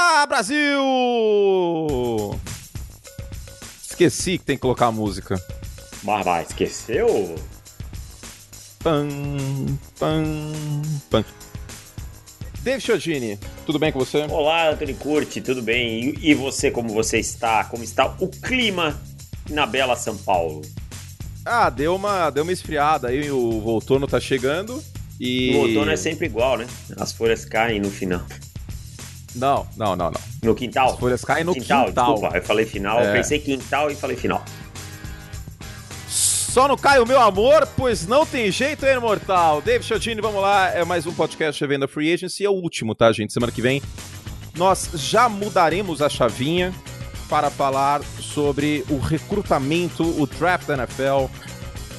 Fala, Brasil! Esqueci que tem que colocar a música. Mas, esqueceu? Pam, pam, pam. Dave Chiodini, tudo bem com você? Olá, Antônio Curti, tudo bem? E você, como você está? Como está o clima na bela São Paulo? Ah, deu uma, deu uma esfriada aí, o outono tá chegando e... O outono é sempre igual, né? As folhas caem no final. Não, não, não, não. No quintal? As folhas caem no quintal. quintal. Desculpa, eu falei final, é. eu pensei quintal e falei final. Só não cai o meu amor, pois não tem jeito, hein, mortal? David Chiodini, vamos lá. É mais um podcast Revenda Free Agency. É o último, tá, gente? Semana que vem nós já mudaremos a chavinha para falar sobre o recrutamento, o draft da NFL.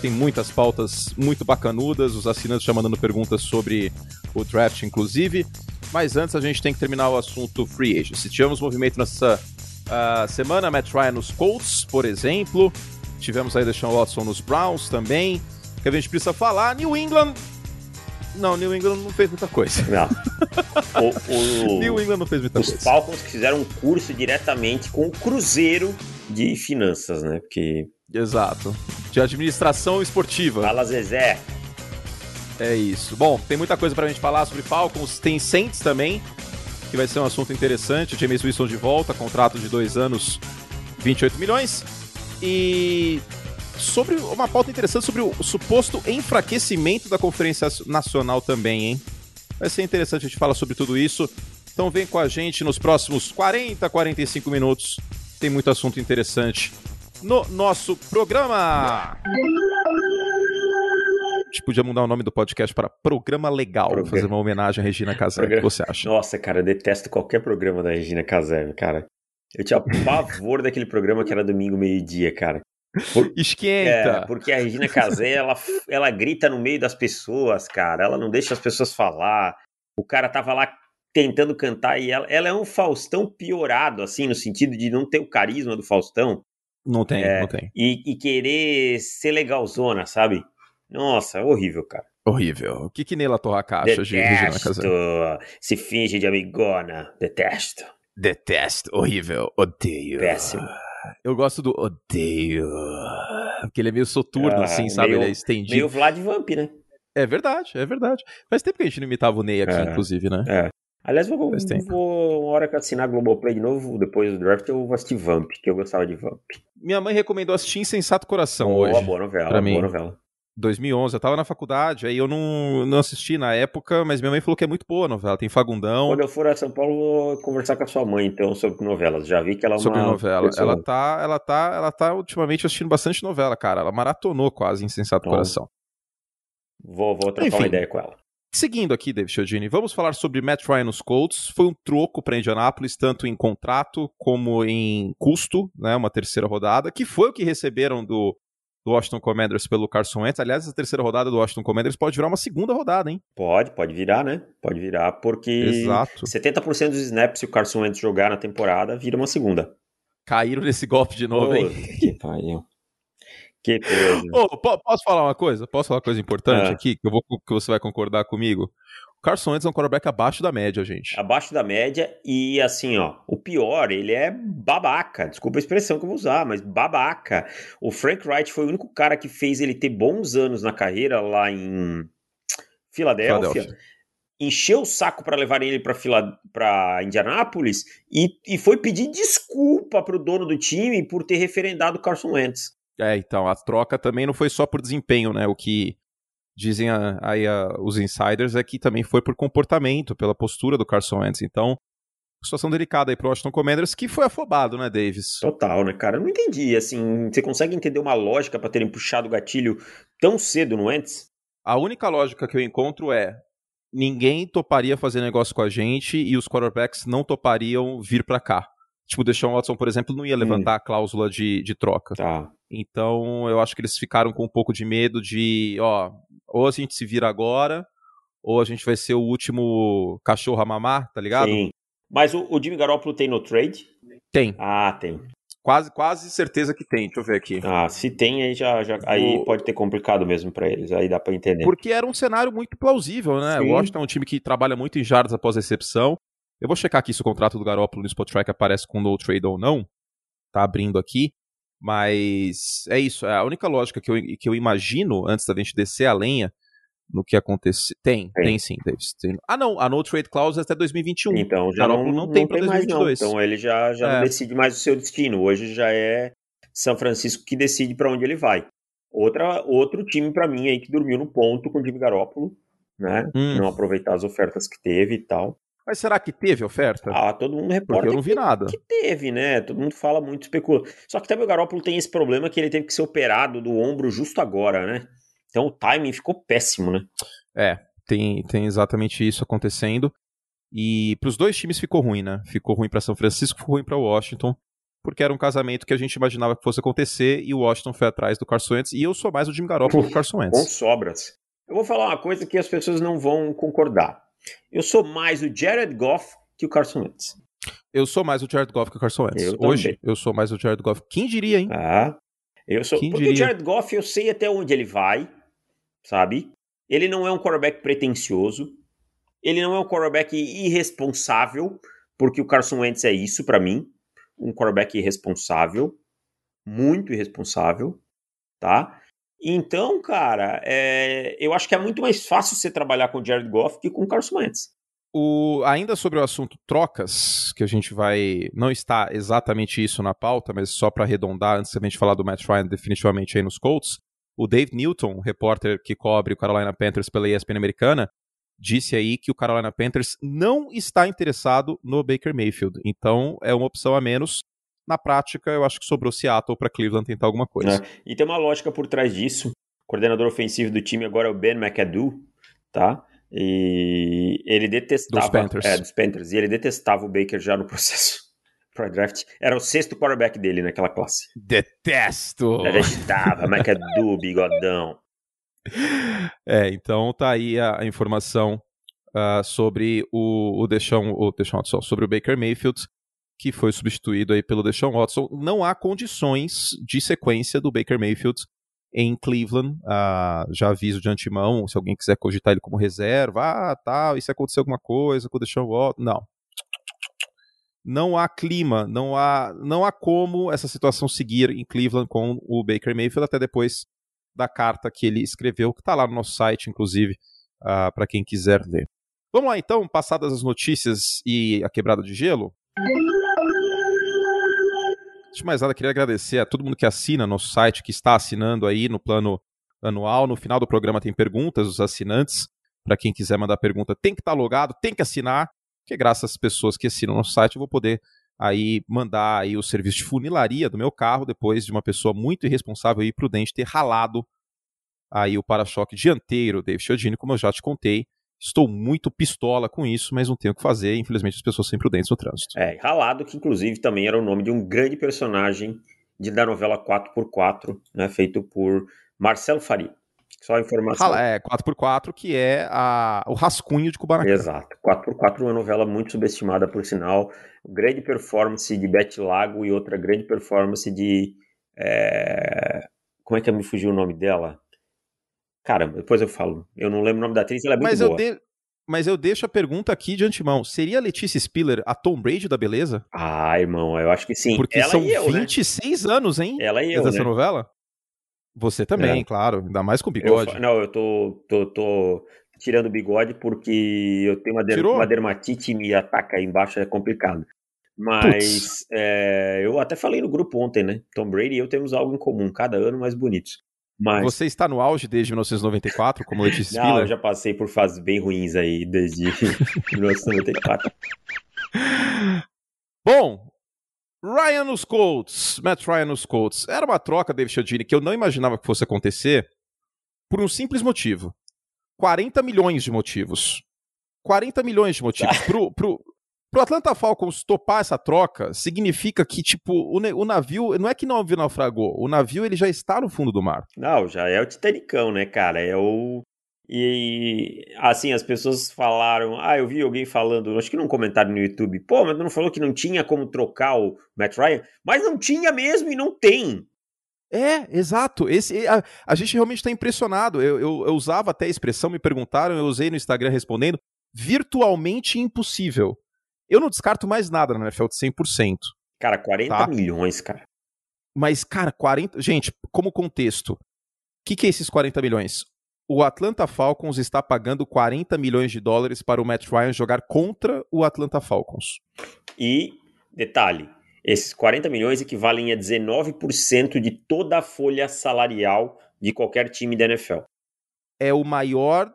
Tem muitas pautas muito bacanudas, os assinantes já mandando perguntas sobre o draft, inclusive. Mas antes a gente tem que terminar o assunto free agency. Tivemos movimento nessa uh, semana, Matt Ryan nos Colts, por exemplo. Tivemos aí Deshaun Watson nos Browns também. Que a gente precisa falar. New England. Não, New England não fez muita coisa. Não. O, o, New England não fez muita os coisa. Os Falcons que fizeram um curso diretamente com o Cruzeiro de finanças, né? Porque. Exato. De administração esportiva. Fala Zezé. É isso. Bom, tem muita coisa pra gente falar sobre Falcons. Tem Saints também, que vai ser um assunto interessante. James Wilson de volta, contrato de dois anos, 28 milhões. E sobre uma pauta interessante sobre o suposto enfraquecimento da Conferência Nacional também, hein? Vai ser interessante a gente falar sobre tudo isso. Então vem com a gente nos próximos 40, 45 minutos. Tem muito assunto interessante no nosso programa. A gente podia mudar o nome do podcast para Programa Legal, programa. fazer uma homenagem à Regina Casé. O que você acha? Nossa, cara, eu detesto qualquer programa da Regina Casé, cara. Eu tinha pavor daquele programa que era domingo meio-dia, cara. Por... Esquenta! É, porque a Regina Casé, ela, ela grita no meio das pessoas, cara. Ela não deixa as pessoas falar. O cara tava lá tentando cantar e ela, ela é um Faustão piorado, assim, no sentido de não ter o carisma do Faustão. Não tem, é, não tem. E, e, querer ser legalzona, sabe? Nossa, é horrível, cara. Horrível. O que que Neila Torraca acha de Regina Casé? Se finge de amigona. Detesto. Detesto. Horrível. Odeio. Péssimo. Eu gosto do odeio. Porque ele é meio soturno, ah, assim, sabe? Meio, ele é estendido. Meio Vlad Vamp, né? É verdade, é verdade. Faz tempo que a gente não imitava o Ney aqui, é, inclusive, né? É. Aliás, vou, vou, uma hora que eu assinar Globoplay de novo, depois do draft, eu vou assistir Vamp, que eu gostava de Vamp. Minha mãe recomendou assistir Insensato Coração boa, hoje. Boa novela, pra boa mim. novela. 2011, eu tava na faculdade, aí eu não, não assisti na época, mas minha mãe falou que é muito boa a novela, tem Fagundão. Quando eu for a São Paulo, vou conversar com a sua mãe, então, sobre novelas. Já vi que ela é uma... Sobre novela. Ela tá, ela tá, ela tá ultimamente assistindo bastante novela, cara. Ela maratonou quase Insensato então, Coração. Vou, vou trocar Enfim, uma ideia com ela. Seguindo aqui, David Chiodini, vamos falar sobre Matt Ryan nos Colts. Foi um troco para Indianapolis, tanto em contrato como em custo, né, uma terceira rodada, que foi o que receberam do do Washington Commanders pelo Carson Wentz. Aliás, essa terceira rodada do Washington Commanders pode virar uma segunda rodada, hein? Pode, pode virar, né? Pode virar, porque Exato. 70% dos snaps, se o Carson Wentz jogar na temporada, vira uma segunda. Caíram nesse golpe de novo, hein? Que pariu. Que coisa. Oh, posso falar uma coisa? Posso falar uma coisa importante ah. aqui? Que, eu vou, que você vai concordar comigo? Carson Wentz é um quarterback abaixo da média, gente. Abaixo da média e assim, ó, o pior, ele é babaca. Desculpa a expressão que eu vou usar, mas babaca. O Frank Wright foi o único cara que fez ele ter bons anos na carreira lá em Filadélfia. Filadélfia. Encheu o saco para levar ele para para Indianápolis e, e foi pedir desculpa pro dono do time por ter referendado o Carson Wentz. É, então, a troca também não foi só por desempenho, né? O que dizem aí os insiders é que também foi por comportamento, pela postura do Carson Wentz. Então, situação delicada aí pro Washington Commanders, que foi afobado, né, Davis? Total, né, cara? Eu não entendi, assim, você consegue entender uma lógica para terem puxado o gatilho tão cedo no Wentz? A única lógica que eu encontro é ninguém toparia fazer negócio com a gente e os quarterbacks não topariam vir para cá. Tipo, o Deshaun Watson, por exemplo, não ia levantar hum. a cláusula de, de troca. Tá. Então, eu acho que eles ficaram com um pouco de medo de, ó, ou a gente se vira agora, ou a gente vai ser o último cachorro a mamar, tá ligado? Sim. Mas o, o Jimmy Garoppolo tem no trade? Tem. Ah, tem. Quase, quase certeza que tem. Deixa eu ver aqui. Ah, se tem, aí já, já aí o... pode ter complicado mesmo para eles. Aí dá para entender. Porque era um cenário muito plausível, né? Sim. O Washington é um time que trabalha muito em jardas após recepção. Eu vou checar aqui se o contrato do Garoppolo no Spotrack aparece com no trade ou não. Tá abrindo aqui. Mas é isso. É a única lógica que eu, que eu imagino, antes da gente descer a lenha, no que aconteceu. Tem, tem, tem sim, Davis. Tem. Ah, não, a no trade clause é até 2021. Então já não, não, tem para 2022. Mais, não. Então ele já, já é. não decide mais o seu destino. Hoje já é São Francisco que decide para onde ele vai. Outra, outro time para mim aí que dormiu no ponto com o Jimmy Garoppolo, né? Hum. Não aproveitar as ofertas que teve e tal. Mas será que teve oferta? Ah, todo mundo reporta Porque eu não vi que, nada. que teve, né? Todo mundo fala muito, especula. Só que também o Garoppolo tem esse problema que ele teve que ser operado do ombro justo agora, né? Então o timing ficou péssimo, né? É, tem, tem exatamente isso acontecendo. E para os dois times ficou ruim, né? Ficou ruim para São Francisco, ficou ruim para Washington, porque era um casamento que a gente imaginava que fosse acontecer e o Washington foi atrás do Carson Wentz. E eu sou mais o Jim Garoppolo do Carson Wentz. Com sobras. Eu vou falar uma coisa que as pessoas não vão concordar. Eu sou mais o Jared Goff que o Carson Wentz. Eu sou mais o Jared Goff que o Carson Wentz. Eu Hoje também. eu sou mais o Jared Goff. Quem diria, hein? Ah, eu sou. Quem porque diria? o Jared Goff eu sei até onde ele vai, sabe? Ele não é um quarterback pretencioso. Ele não é um quarterback irresponsável, porque o Carson Wentz é isso para mim, um quarterback irresponsável, muito irresponsável, tá? Então, cara, é, eu acho que é muito mais fácil você trabalhar com o Jared Goff que com o Carson Wentz. O, ainda sobre o assunto trocas, que a gente vai. Não está exatamente isso na pauta, mas só para arredondar, antes da gente falar do Matt Ryan definitivamente aí nos Colts, o Dave Newton, repórter que cobre o Carolina Panthers pela ESPN americana, disse aí que o Carolina Panthers não está interessado no Baker Mayfield. Então é uma opção a menos. Na prática, eu acho que sobrou Seattle para Cleveland tentar alguma coisa. É. E tem uma lógica por trás disso. O coordenador ofensivo do time agora é o Ben McAdoo, tá? E ele detestava. Dos Panthers. É, dos Panthers. E ele detestava o Baker já no processo para draft. Era o sexto quarterback dele naquela classe. Detesto! Detestava, McAdoo, bigodão. É, então tá aí a, a informação uh, sobre o, o Deshaun, o Watson, sobre o Baker Mayfield, que foi substituído aí pelo Deshaun Watson. Não há condições de sequência do Baker Mayfield em Cleveland. Uh, já aviso de antemão, se alguém quiser cogitar ele como reserva, ah, tal, e se acontecer alguma coisa com o Deshaun Watson, não não há clima, não há, não há como essa situação seguir em Cleveland com o Baker Mayfield até depois da carta que ele escreveu, que está lá no nosso site, inclusive, ah, para quem quiser ler. Vamos lá então, passadas as notícias e a quebrada de gelo. Antes de mais nada, queria agradecer a todo mundo que assina nosso site, que está assinando aí no plano anual. No final do programa tem perguntas dos assinantes. Para quem quiser mandar pergunta, tem que estar tá logado, tem que assinar porque graças às pessoas que assinam nosso site eu vou poder aí mandar aí o serviço de funilaria do meu carro depois de uma pessoa muito irresponsável e prudente ter ralado aí o para-choque dianteiro, David Chiodini, como eu já te contei. Estou muito pistola com isso, mas não tenho o que fazer. Infelizmente, as pessoas são imprudentes no trânsito. É, Ralado, que inclusive também era o nome de um grande personagem de, da novela 4x4, né, feito por Marcelo Faria. Só a informação. É, 4x4, que é a, o rascunho de Kubanacan. Exato. 4x4 é uma novela muito subestimada, por sinal. Grande performance de Beth Lago e outra grande performance de. É... Como é que me fugiu o nome dela? Cara, depois eu falo. Eu não lembro o nome da atriz, ela é muito Mas boa. Eu de... Mas eu deixo a pergunta aqui de antemão. Seria a Letícia Spiller a Tom Brady da beleza? Ah, irmão, eu acho que sim. Porque ela são eu, 26 né? anos, hein? Ela e eu, dessa né? novela? Você também, é. claro. Ainda mais com bigode. Eu, não, eu tô, tô, tô tirando o bigode porque eu tenho uma, der, uma dermatite e me ataca aí embaixo, é complicado. Mas é, eu até falei no grupo ontem, né? Tom Brady e eu temos algo em comum, cada ano mais bonitos. Mas... Você está no auge desde 1994, como Letícia Não, eu já passei por fases bem ruins aí desde 1994. Bom, Ryan nos Colts, Matt Ryan nos Colts. Era uma troca, David Chiodini, que eu não imaginava que fosse acontecer por um simples motivo. 40 milhões de motivos. 40 milhões de motivos. pro, pro, pro Atlanta Falcons topar essa troca, significa que, tipo, o, o navio, não é que não naufragou, o navio ele já está no fundo do mar. Não, já é o Titanicão, né, cara? É o e assim, as pessoas falaram. Ah, eu vi alguém falando, acho que num comentário no YouTube, pô, mas não falou que não tinha como trocar o Matt Ryan? Mas não tinha mesmo e não tem. É, exato. Esse, a, a gente realmente está impressionado. Eu, eu, eu, usava até a expressão, me perguntaram, eu usei no Instagram respondendo, virtualmente impossível. Eu não descarto mais nada na NFL de 100%. Cara, 40 tá? milhões, cara. Mas, cara, 40. Gente, como contexto, o que, que é esses 40 milhões? O Atlanta Falcons está pagando 40 milhões de dólares para o Matt Ryan jogar contra o Atlanta Falcons. E, detalhe, esses 40 milhões equivalem a 19% de toda a folha salarial de qualquer time da NFL. É o maior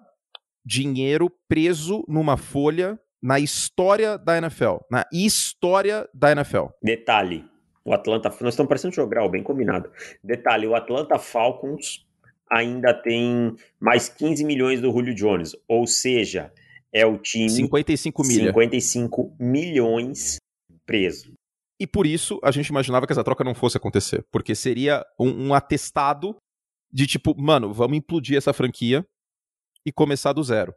dinheiro preso numa folha na história da NFL. Na história da NFL. Detalhe: o Atlanta. Nós estamos parecendo jogar, bem combinado. Detalhe: o Atlanta Falcons ainda tem mais 15 milhões do Julio Jones. Ou seja, é o time. 55 milhões. 55 milhões preso. E por isso a gente imaginava que essa troca não fosse acontecer. Porque seria um, um atestado de tipo, mano, vamos implodir essa franquia e começar do zero.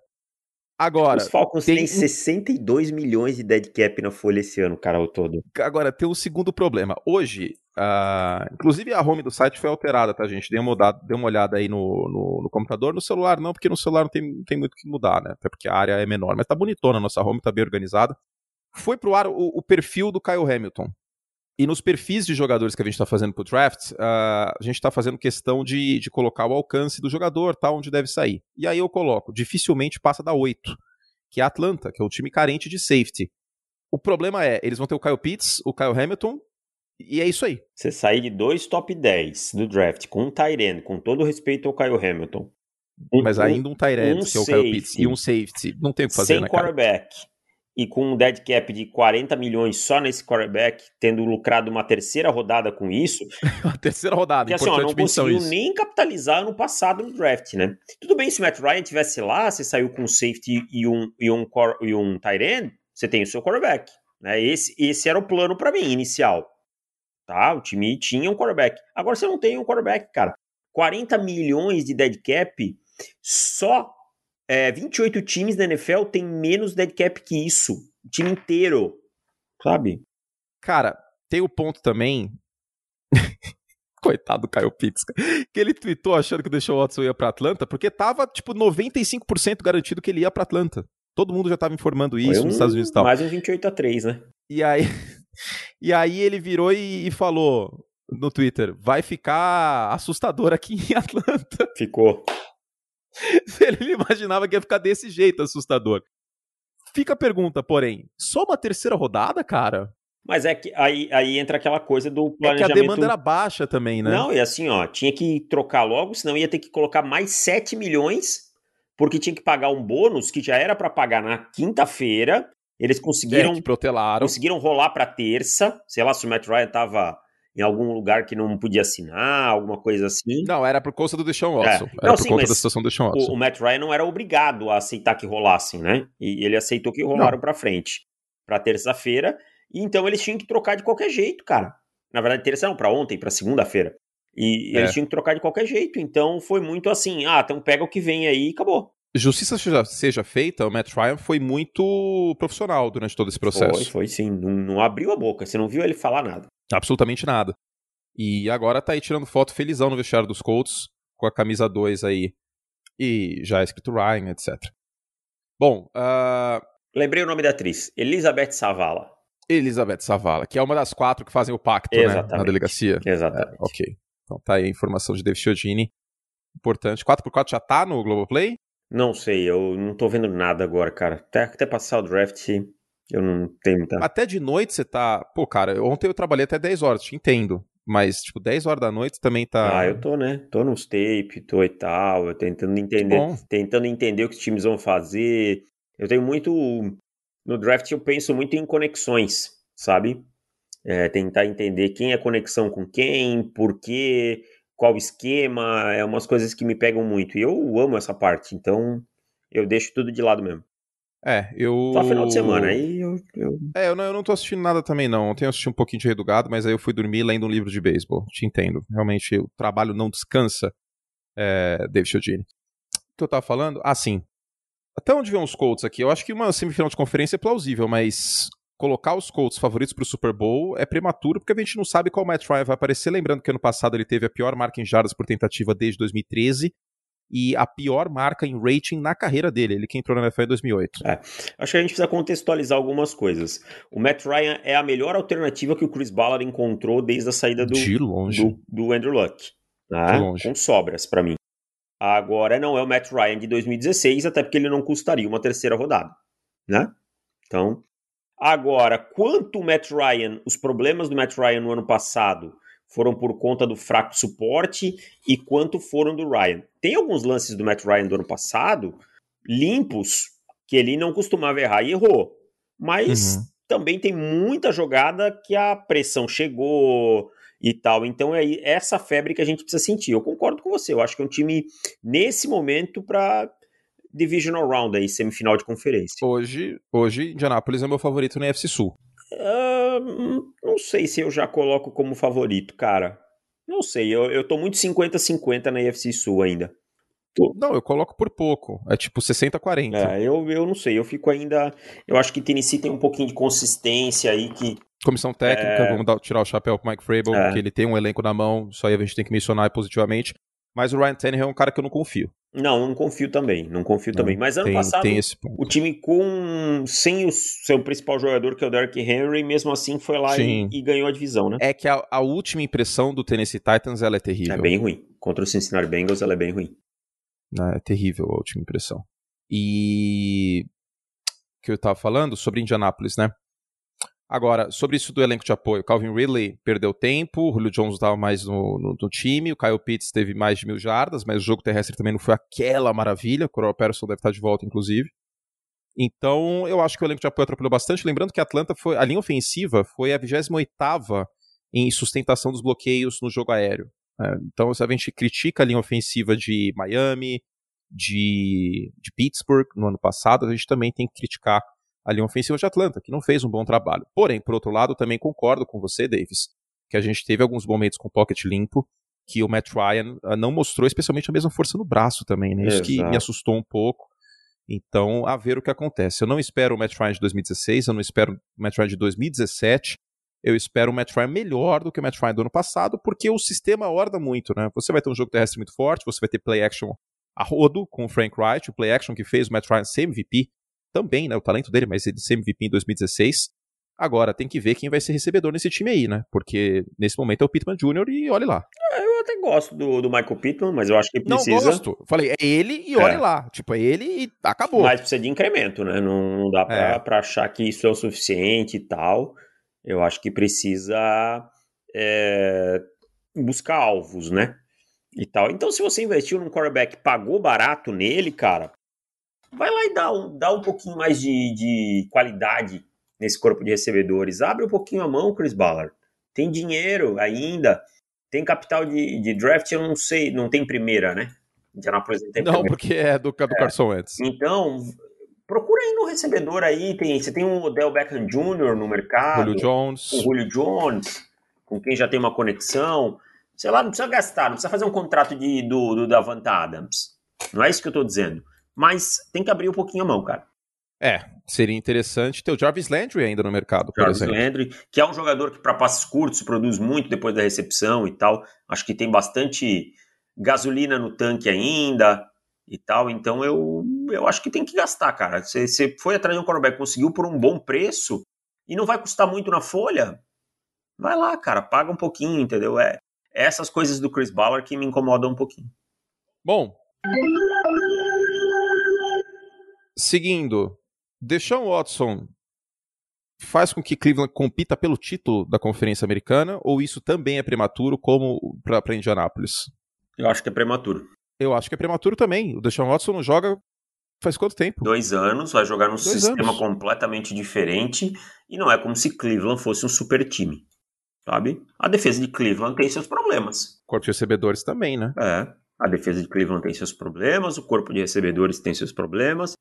Agora. Os Falcons têm 62 milhões de dead cap na folha esse ano, cara, o todo. Agora, tem um segundo problema. Hoje, uh, inclusive a home do site foi alterada, tá, gente? Dê uma, dê uma olhada aí no, no, no, computador. No celular, não, porque no celular não tem, tem muito o que mudar, né? Até porque a área é menor. Mas tá bonitona a nossa home, tá bem organizada. Foi pro ar o, o perfil do Kyle Hamilton. E nos perfis de jogadores que a gente está fazendo para o draft, uh, a gente está fazendo questão de, de colocar o alcance do jogador, tá onde deve sair. E aí eu coloco, dificilmente passa da 8, que é a Atlanta, que é o time carente de safety. O problema é, eles vão ter o Kyle Pitts, o Kyle Hamilton, e é isso aí. Você sair de dois top 10 do draft com um tight com todo respeito ao Kyle Hamilton. Um, Mas ainda um tight um que é o Kyle Pitts, e um safety, não tem o que fazer, sem né, quarterback. Cara? E com um dead cap de 40 milhões só nesse quarterback, tendo lucrado uma terceira rodada com isso. a terceira rodada, porque, assim, ó, não conseguiu isso. nem capitalizar ano passado no draft, né? Tudo bem se o Matt Ryan tivesse lá, você saiu com um safety e um, e um, e um tight end, você tem o seu quarterback. Né? Esse, esse era o plano para mim, inicial. Tá? O time tinha um quarterback. Agora você não tem um quarterback, cara. 40 milhões de dead cap só é, 28 times da NFL tem menos dead cap que isso. O time inteiro. Sabe? Cara, tem o ponto também. Coitado do Kyle Pitts, que ele tweetou achando que o Deshaun Watson ia pra Atlanta, porque tava, tipo, 95% garantido que ele ia pra Atlanta. Todo mundo já tava informando isso um, nos Estados Unidos e tal. Mais um 28 a 3, né? E aí, e aí ele virou e, e falou no Twitter: vai ficar assustador aqui em Atlanta. Ficou. ele imaginava que ia ficar desse jeito assustador. Fica a pergunta, porém, só uma terceira rodada, cara? Mas é que aí, aí entra aquela coisa do planejamento... É que a demanda era baixa também, né? Não, e assim, ó, tinha que trocar logo, senão ia ter que colocar mais 7 milhões, porque tinha que pagar um bônus que já era para pagar na quinta-feira. Eles conseguiram... É, protelaram. Conseguiram rolar pra terça. Sei lá se o Matt Ryan tava em algum lugar que não podia assinar, alguma coisa assim. Não, era por conta do Deshaun Watson. É. Era não, por sim, conta da situação do Deshaun Watson. O, o, Matt Ryan não era obrigado a aceitar que rolassem, né? E ele aceitou que rolaram para frente, para terça-feira. E então eles tinham que trocar de qualquer jeito, cara. Na verdade, terça não, para ontem, para segunda-feira. E é. eles tinham que trocar de qualquer jeito. Então foi muito assim: ah, então pega o que vem aí e acabou. Justiça seja, seja feita, o Matt Ryan foi muito profissional durante todo esse processo. Foi, foi sim. Não, não abriu a boca, você não viu ele falar nada. Absolutamente nada. E agora tá aí tirando foto felizão no vestiário dos Colts, com a camisa 2 aí. E já é escrito Ryan, etc. Bom, uh... Lembrei o nome da atriz, Elizabeth Savala. Elizabeth Savala, que é uma das quatro que fazem o pacto né, na delegacia. Exatamente. É, ok. Então tá aí a informação de David Chiodini. Importante. 4x4 já tá no Globoplay? Não sei, eu não tô vendo nada agora, cara. Até, até passar o draft, eu não tenho muita. Até de noite você tá. Pô, cara, ontem eu trabalhei até 10 horas, te entendo. Mas, tipo, 10 horas da noite também tá. Ah, eu tô, né? Tô nos tape, tô e tal, eu tentando entender, tentando entender o que os times vão fazer. Eu tenho muito. No draft eu penso muito em conexões, sabe? É, tentar entender quem é conexão com quem, por quê, qual esquema, é umas coisas que me pegam muito. E eu amo essa parte, então eu deixo tudo de lado mesmo. É, eu. Só final de semana, aí eu. eu... É, eu não, eu não tô assistindo nada também, não. Eu assisti um pouquinho de Redugado, mas aí eu fui dormir lendo um livro de beisebol. Te entendo. Realmente, o trabalho não descansa, é, David Chiodini. O que eu tava falando? Ah, sim. Até onde vem os Colts aqui? Eu acho que uma semifinal de conferência é plausível, mas colocar os Colts favoritos para o Super Bowl é prematuro, porque a gente não sabe qual Matt Ryan vai aparecer. Lembrando que ano passado ele teve a pior marca em jardas por tentativa desde 2013 e a pior marca em rating na carreira dele, ele que entrou na NFL em 2008. É, acho que a gente precisa contextualizar algumas coisas. O Matt Ryan é a melhor alternativa que o Chris Ballard encontrou desde a saída do, do, do Andrew Luck. Né? De longe. Com sobras para mim. Agora não é o Matt Ryan de 2016, até porque ele não custaria uma terceira rodada, né? Então, agora, quanto o Matt Ryan, os problemas do Matt Ryan no ano passado foram por conta do fraco suporte e quanto foram do Ryan. Tem alguns lances do Matt Ryan do ano passado limpos que ele não costumava errar e errou. Mas Uhum. também tem muita jogada que a pressão chegou e tal. Então é essa febre que a gente precisa sentir. Eu concordo com você. Eu acho que é um time nesse momento para divisional round aí, semifinal de conferência. Hoje, hoje, Indianapolis é meu favorito na NFC Sul. Ah, hum, não sei se eu já coloco como favorito, cara. Não sei, eu, eu tô muito 50-50 na UFC Sul ainda. Não, eu coloco por pouco. É tipo 60-40. É, eu, eu não sei, eu fico ainda. Eu acho que Tennessee tem um pouquinho de consistência aí que. Comissão técnica, É. vamos dar- tirar o chapéu pro Mike Vrabel, É. porque ele tem um elenco na mão, isso aí a gente tem que mencionar positivamente. Mas o Ryan Tannehill é um cara que eu não confio. Não, não confio também. Não confio também. Mas ano tem, passado, tem o time com. sem o seu principal jogador, que é o Derrick Henry, mesmo assim foi lá e, e ganhou a divisão, né? É que a, a última impressão do Tennessee Titans ela é terrível. É bem ruim. Contra o Cincinnati Bengals, ela é bem ruim. né? É terrível a última impressão. E o que eu tava falando sobre Indianápolis, né? Agora, sobre isso do elenco de apoio, Calvin Ridley perdeu tempo, o Julio Jones estava mais no, no- no time, o Kyle Pitts teve mais de mil jardas, mas o jogo terrestre também não foi aquela maravilha, o Coral Patterson deve estar de volta, inclusive. Então, eu acho que o elenco de apoio atrapalhou bastante, lembrando que a Atlanta foi, a linha ofensiva foi a 28ª em sustentação dos bloqueios no jogo aéreo. É, então, se a gente critica a linha ofensiva de Miami, de, de Pittsburgh no ano passado, a gente também tem que criticar a linha ofensiva de Atlanta, que não fez um bom trabalho. Porém, por outro lado, também concordo com você, Davis, que a gente teve alguns momentos com o pocket limpo, que o Matt Ryan ah, não mostrou especialmente a mesma força no braço também, né? Isso que Exato. me assustou um pouco. Então, a ver o que acontece. Eu não espero o Matt Ryan de 2016, eu não espero o Matt Ryan de 2017, eu espero o Matt Ryan melhor do que o Matt Ryan do ano passado, porque o sistema orda muito, né? Você vai ter um jogo terrestre muito forte, você vai ter play action a rodo com o Frank Wright, o play action que fez o Matt Ryan ser MVP também, né? O talento dele, mas ele ser MVP em 2016. Agora, tem que ver quem vai ser recebedor nesse time aí, né? Porque nesse momento é o Pittman Jr. e olhe lá. Eu até gosto do, do Michael Pittman, mas eu acho que Não precisa. gosto. Falei, é ele e olhe É. lá. Tipo, é ele e acabou. Mas precisa de incremento, né? Não, não dá pra, É. pra achar que isso é o suficiente e tal. Eu acho que precisa é, buscar alvos, né? E tal. Então, se você investiu num quarterback e pagou barato nele, cara, vai lá e dá um, dá um pouquinho mais de, de qualidade nesse corpo de recebedores. Abre um pouquinho a mão, Chris Ballard. Tem dinheiro ainda. Tem capital de, de draft, eu não sei, não tem primeira, né? Indianapolis não tem Não, primeira. porque é do, do Carson Wentz. Então, procura aí no recebedor aí. Tem, você tem o Odell Beckham Jr. no mercado, Julio Jones. o Julio Jones, com quem já tem uma conexão. Sei lá, não precisa gastar, não precisa fazer um contrato de, do, do Davante Adams. Não é isso que eu tô dizendo. Mas tem que abrir um pouquinho a mão, cara. É, seria interessante ter o Jarvis Landry ainda no mercado, por Jarvis exemplo. Landry, que é um jogador que para passes curtos produz muito depois da recepção e tal. Acho que tem bastante gasolina no tanque ainda e tal. Então eu, eu acho que tem que gastar, cara. Você, você foi atrás de um quarterback, conseguiu por um bom preço e não vai custar muito na folha. Vai lá, cara, paga um pouquinho, entendeu? É é essas coisas do Chris Ballard que me incomodam um pouquinho. Bom. Seguindo, Deshaun Watson faz com que Cleveland compita pelo título da Conferência Americana ou isso também é prematuro como para Indianápolis? Eu acho que é prematuro. Eu acho que é prematuro também. O Deshaun Watson não joga faz quanto tempo? Dois anos, vai jogar num Dois sistema anos. completamente diferente e não é como se Cleveland fosse um super time, sabe? A defesa de Cleveland tem seus problemas. Corpo de recebedores também, né? É, a defesa de Cleveland tem seus problemas, o corpo de recebedores tem seus problemas.